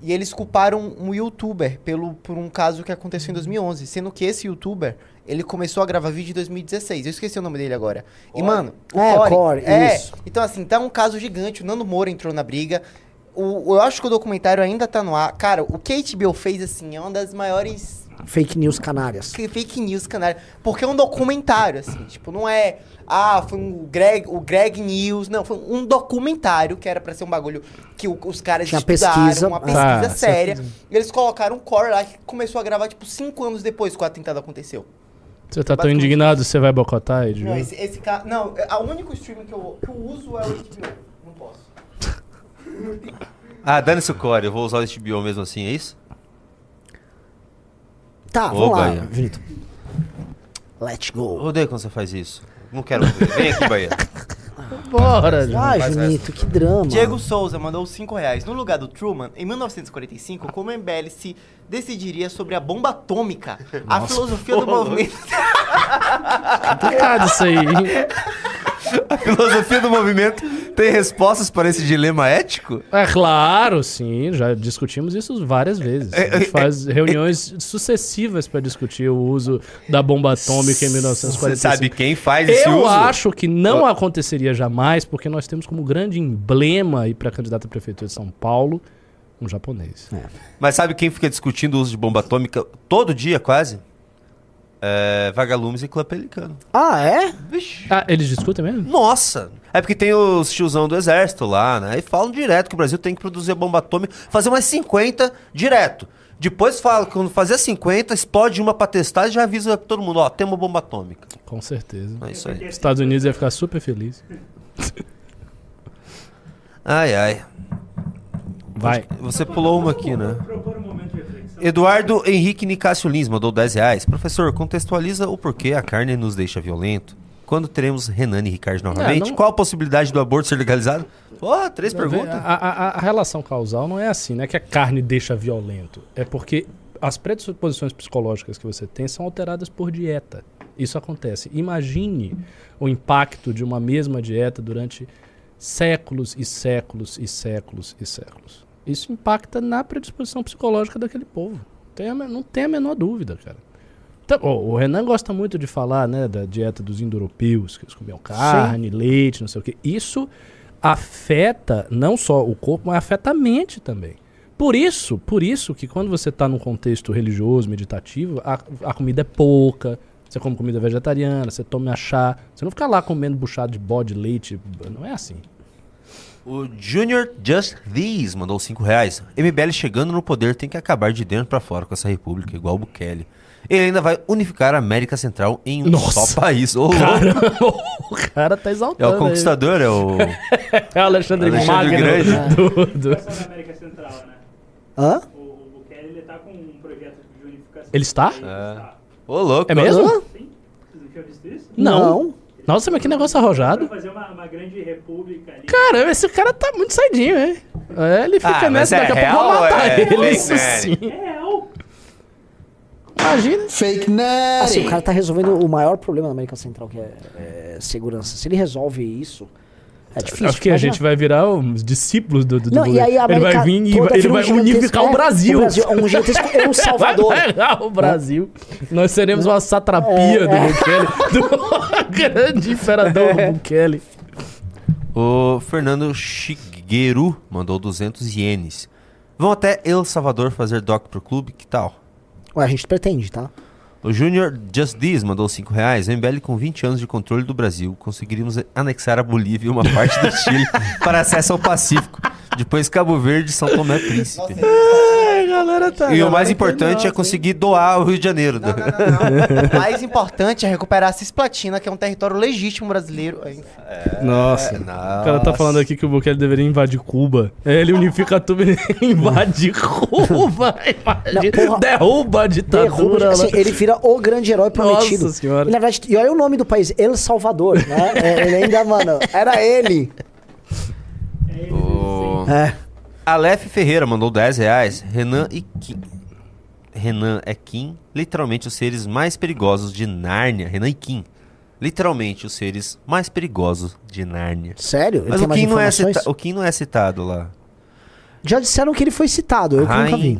E eles culparam um youtuber pelo, por um caso que aconteceu em 2011. Sendo que esse youtuber, ele começou a gravar vídeo em 2016. Eu esqueci o nome dele agora. E, mano... o É, Core, é, isso. Então, assim, tá um caso gigante. O Nando Moura entrou na briga. O, eu acho que o documentário ainda tá no ar. Cara, o que a HBO fez, assim, é uma das maiores Fake news canárias. fake news, canalha. Porque é um documentário, assim. Tipo, não é. Ah, foi um Greg, o Greg News. Não, foi um documentário que era pra ser um bagulho que o- os caras Tinha estudaram, pesquisa. uma pesquisa Ah, séria. E eles colocaram um core lá que começou a gravar, tipo, cinco anos depois que o atentado aconteceu. Você tá tão indignado, você vai boicotar, Ed? Não, esse, esse cara. Não, a único streaming que eu, que eu uso é o HBO. Não posso. Ah, dane-se o core, eu vou usar o HBO mesmo assim, é isso? Tá, vamos lá, Bahia. Vinito. Let's Eu go. odeio quando você faz isso. Não quero ver. Vem aqui, Bahia. <laughs> Bora, gente. Ai, faz Junito, que drama. Diego Souza mandou 5 reais. No lugar do Truman, em 1945, como MBL se decidiria sobre a bomba atômica, a filosofia do movimento. <laughs> Complicado isso aí. <laughs> A filosofia do movimento tem respostas para esse dilema ético? É claro, sim, já discutimos isso várias vezes. A gente <laughs> faz reuniões sucessivas para discutir o uso da bomba atômica em Você 1945. sabe quem faz esse Eu uso? acho que não aconteceria jamais, porque nós temos como grande emblema aí para candidato à prefeitura de São Paulo um japonês. Mas sabe quem fica discutindo o uso de bomba atômica todo dia, quase? É, Vagalumes e Clã Pelicano. Ah, é? Vixe. Ah, eles discutem mesmo? Nossa! É porque tem os tiozão do exército lá, né? E falam direto que o Brasil tem que produzir bomba atômica, fazer umas 50 direto. Depois fala que quando fazer 50, explode uma pra testar e já avisa pra todo mundo, ó, tem uma bomba atômica. Com certeza. É isso aí. Os Estados Unidos ia ficar super feliz. Ai, ai. Vai. Você pulou uma aqui, né? Eduardo Henrique Nicásio Lins mandou 10 reais. Professor, contextualiza o porquê a carne nos deixa violento. Quando teremos Renan e Ricardo novamente? não- Qual a possibilidade do aborto ser legalizado? Ó, três perguntas. A, a- a relação causal não é assim, não é que a carne deixa violento. É porque as predisposições psicológicas que você tem são alteradas por dieta. Isso acontece. Imagine o impacto de uma mesma dieta durante séculos e séculos e séculos e séculos. Isso impacta na predisposição psicológica daquele povo. Tem não tem a menor dúvida, cara. Então, o Renan gosta muito de falar né, da dieta dos indo-europeus, que eles comiam carne, leite, não sei o quê. Isso afeta não só o corpo, mas afeta a mente também. Por isso, por isso que quando você está num contexto religioso, meditativo, a, a comida é pouca, você come comida vegetariana, você toma chá, você não fica lá comendo buchado de bode, leite, não é assim. O Junior Just These mandou 5 reais. MBL chegando no poder tem que acabar de dentro pra fora com essa república, igual o Bukele. Ele ainda vai unificar a América Central em um Nossa. só país. Louco. Cara, o cara tá É exaltando. o conquistador, é o... <laughs> É o Alexandre, Alexandre Magno Grande. <laughs> do- do- Só na América Central, né? Hã? O, o Bukele ele tá com um projeto de unificação. Ele está? É. Ô, louco. É mesmo? Sim? Vocês não tinham visto isso? Não. Nossa, mas que negócio arrojado. Fazer uma, uma grande república ali. Cara, esse cara tá muito saidinho, hein? É, ele fica Ah, nessa, é daqui a pouco vão matar é ele. fake Isso news? sim. É real. Imagina. Fake Natty. Assim, o cara tá resolvendo o maior problema da América Central, que é, é segurança. Se ele resolve isso, é difícil. Acho que a gente vai virar os discípulos do, do, do Não, e aí a Ele vai vir e vai- ele um vai unificar é, o Brasil. O Brasil, um gigantesco <laughs> El Salvador. Vai o Brasil. Nós seremos uma satrapia É, do é. Bukele. Do <laughs> <laughs> grande imperador Bukele. O Fernando Shigeru mandou 200 ienes. Vão até El Salvador fazer doc pro clube, que tal? Ué, a gente pretende, tá? O Júnior Just This mandou 5 reais. O MBL com 20 anos de controle do Brasil. Conseguiríamos anexar a Bolívia e uma parte do Chile <laughs> para acesso ao Pacífico. Depois Cabo Verde e São Tomé Príncipe. Ai, galera tá. E o mais importante é conseguir doar o Rio de Janeiro. Não, não, não, não. <laughs> O mais importante é recuperar a Cisplatina, que é um território legítimo brasileiro. Enfim. Nossa. É, O cara tá falando aqui que o Bukele deveria invadir Cuba. É, Ele unifica tudo e <laughs> invade Cuba. Imagina. Não, porra. Derruba a Derruba, ditadura. assim, ele vira o grande herói prometido. Nossa senhora. E, na verdade, e olha o nome do país, El Salvador, né? É, ele ainda, mano, era ele. O... É. Aleph Ferreira mandou 10 reais. Renan e Kim. Renan é Kim, literalmente os seres mais perigosos de Nárnia. Renan e Kim. Literalmente os seres mais perigosos de Nárnia. Sério? Mas o Kim, não é cita- o Kim não é citado lá. Já disseram que ele foi citado, eu que nunca vi.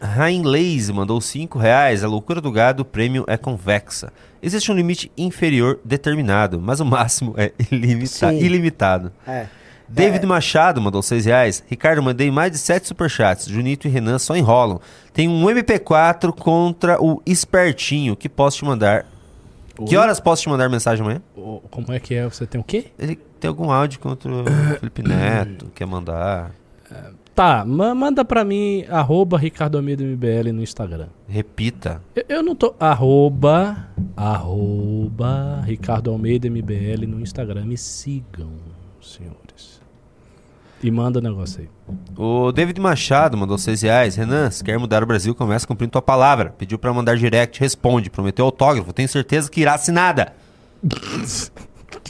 Rain, Rain Laze mandou 5 reais. A loucura do gado, o prêmio é convexa. Existe um limite inferior determinado, mas o máximo é <laughs> ilimita- ilimitado. É. David Machado mandou 6 reais. Ricardo, mandei mais de 7 superchats. Junito e Renan só enrolam. Tem um MP4 contra o Espertinho que posso te mandar. Que horas posso te mandar mensagem amanhã? Como é que é? Você tem o quê? Ele tem algum áudio contra o <coughs> Felipe Neto, quer mandar. Tá, ma- manda pra mim, arroba Ricardo MBL no Instagram. Repita. Eu, eu não tô. Arroba. Arroba Ricardo Almeida MBL no Instagram. Me sigam, senhores. E manda o negócio aí. O David Machado mandou 6 reais. Renan, se quer mudar o Brasil, começa cumprindo tua palavra. Pediu pra mandar direct, responde. Prometeu autógrafo. Tenho certeza que irá assinada.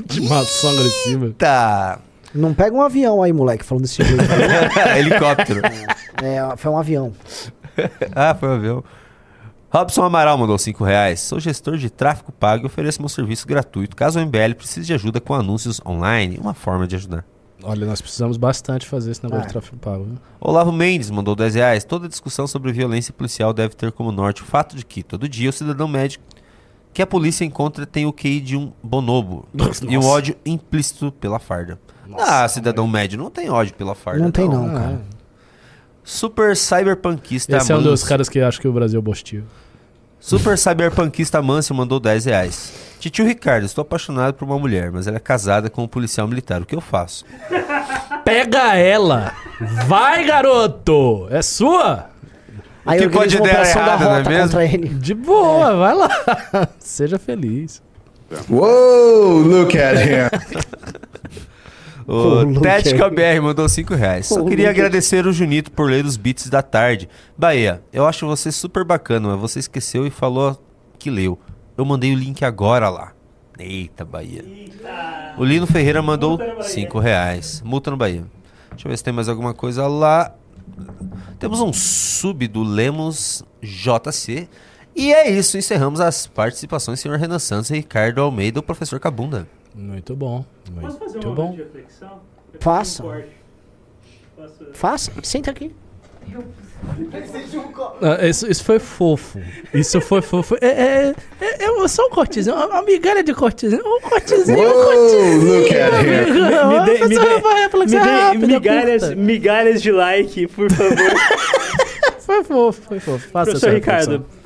Intimação agressiva. Tá. Não pega um avião aí, moleque, falando desse jeito. <laughs> Helicóptero. é, foi um avião. <laughs> ah, foi o avião. Robson Amaral mandou 5 reais. Sou gestor de tráfego pago e ofereço meu serviço gratuito. Caso o MBL precise de ajuda com anúncios online, uma forma de ajudar. Olha, nós precisamos bastante fazer esse negócio Ah. de tráfego pago. viu? Olavo Mendes mandou 10 reais. Toda discussão sobre violência policial deve ter como norte o fato de que, todo dia, o cidadão médio que a polícia encontra tem o QI de um bonobo <laughs> e um Nossa. ódio implícito pela farda. ah, cidadão médio não tem ódio pela farda. Não tem não, cara. Super cyberpunkista Esse é um dos caras que acha que o Brasil é bostil. Super cyberpunkista Manso mandou 10 reais. Titio Ricardo, estou apaixonado por uma mulher, mas ela é casada com um policial militar. O que eu faço? Pega ela! Vai, garoto! É sua! Aí que pode dar operação da errado, não é mesmo? ele. De boa, vai lá. <laughs> Seja feliz. Whoa, look at him. <laughs> O. Tética BR mandou 5 reais. Só queria agradecer o Junito por ler os beats da tarde. Bahia, eu acho você super bacana, mas você esqueceu e falou que leu. Eu mandei o link agora lá. Eita, Bahia. O Lino Ferreira mandou Multa no Bahia. 5 reais. Multa no Bahia. Deixa eu ver se tem mais alguma coisa lá. Temos um sub do Lemos JC. E é isso, encerramos as participações, senhor Renan Santos Ricardo Almeida, o professor Cabunda. Muito bom. Posso fazer Muito uma bom. de reflexão? Eu Faça. um. Posso- Faça, senta aqui. Ah, Isso, isso foi fofo. Isso foi fofo. É, é, é, é só um cortezinho. Uma migalha de cortezinho. Um cortezinho, um cortezinho. look at him. Me dê- me dê- Me Me dê migalhas, migalhas de like, por favor. <laughs> Foi fofo, foi fofo. Faça Professor Ricardo, reflexão.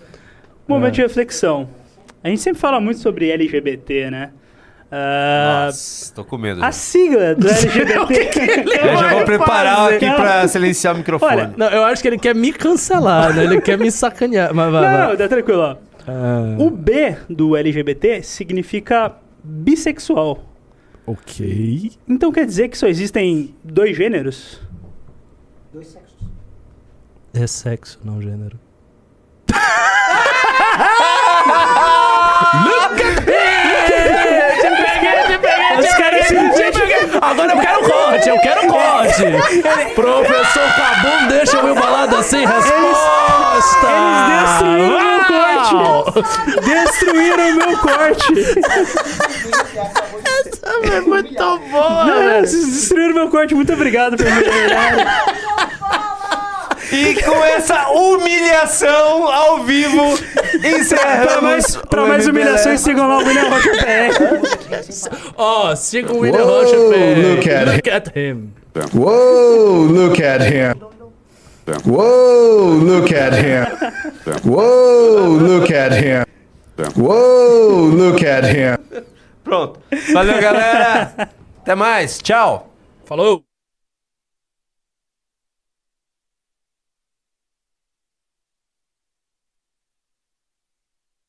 Momento de reflexão. A gente sempre fala muito sobre LGBT, né? Ah, Nossa, tô com medo. a sigla do <laughs> LGBT. <laughs> Eu já vou preparar fazer? aqui pra silenciar o microfone. Olha, Não, eu acho que ele quer me cancelar, né? Ele quer me sacanear. Mas vai, Não, vai. tá tranquilo, ó. Ah, O B do LGBT significa bissexual. ok. Então quer dizer que só existem dois gêneros? Dois sexos. é sexo, não gênero. Os caras se Agora eu quero corte, eu quero corte. Professor Cabum deixa eu balada sem resposta. Eles destruíram o meu corte! Destruíram o meu corte. É muito boa, Não, vocês destruíram o meu corte, muito obrigado por me. E com essa humilhação ao vivo, encerramos. Pra mais, pra mais humilhações, sigam lá o William Rocha PR. Ó, siga o William Rocha look at Look at him. Whoa, look at him. Whoa, look at him. Whoa, look at him. Whoa, look at him. Pronto. Valeu, galera. <laughs> Até mais. Tchau. Falou.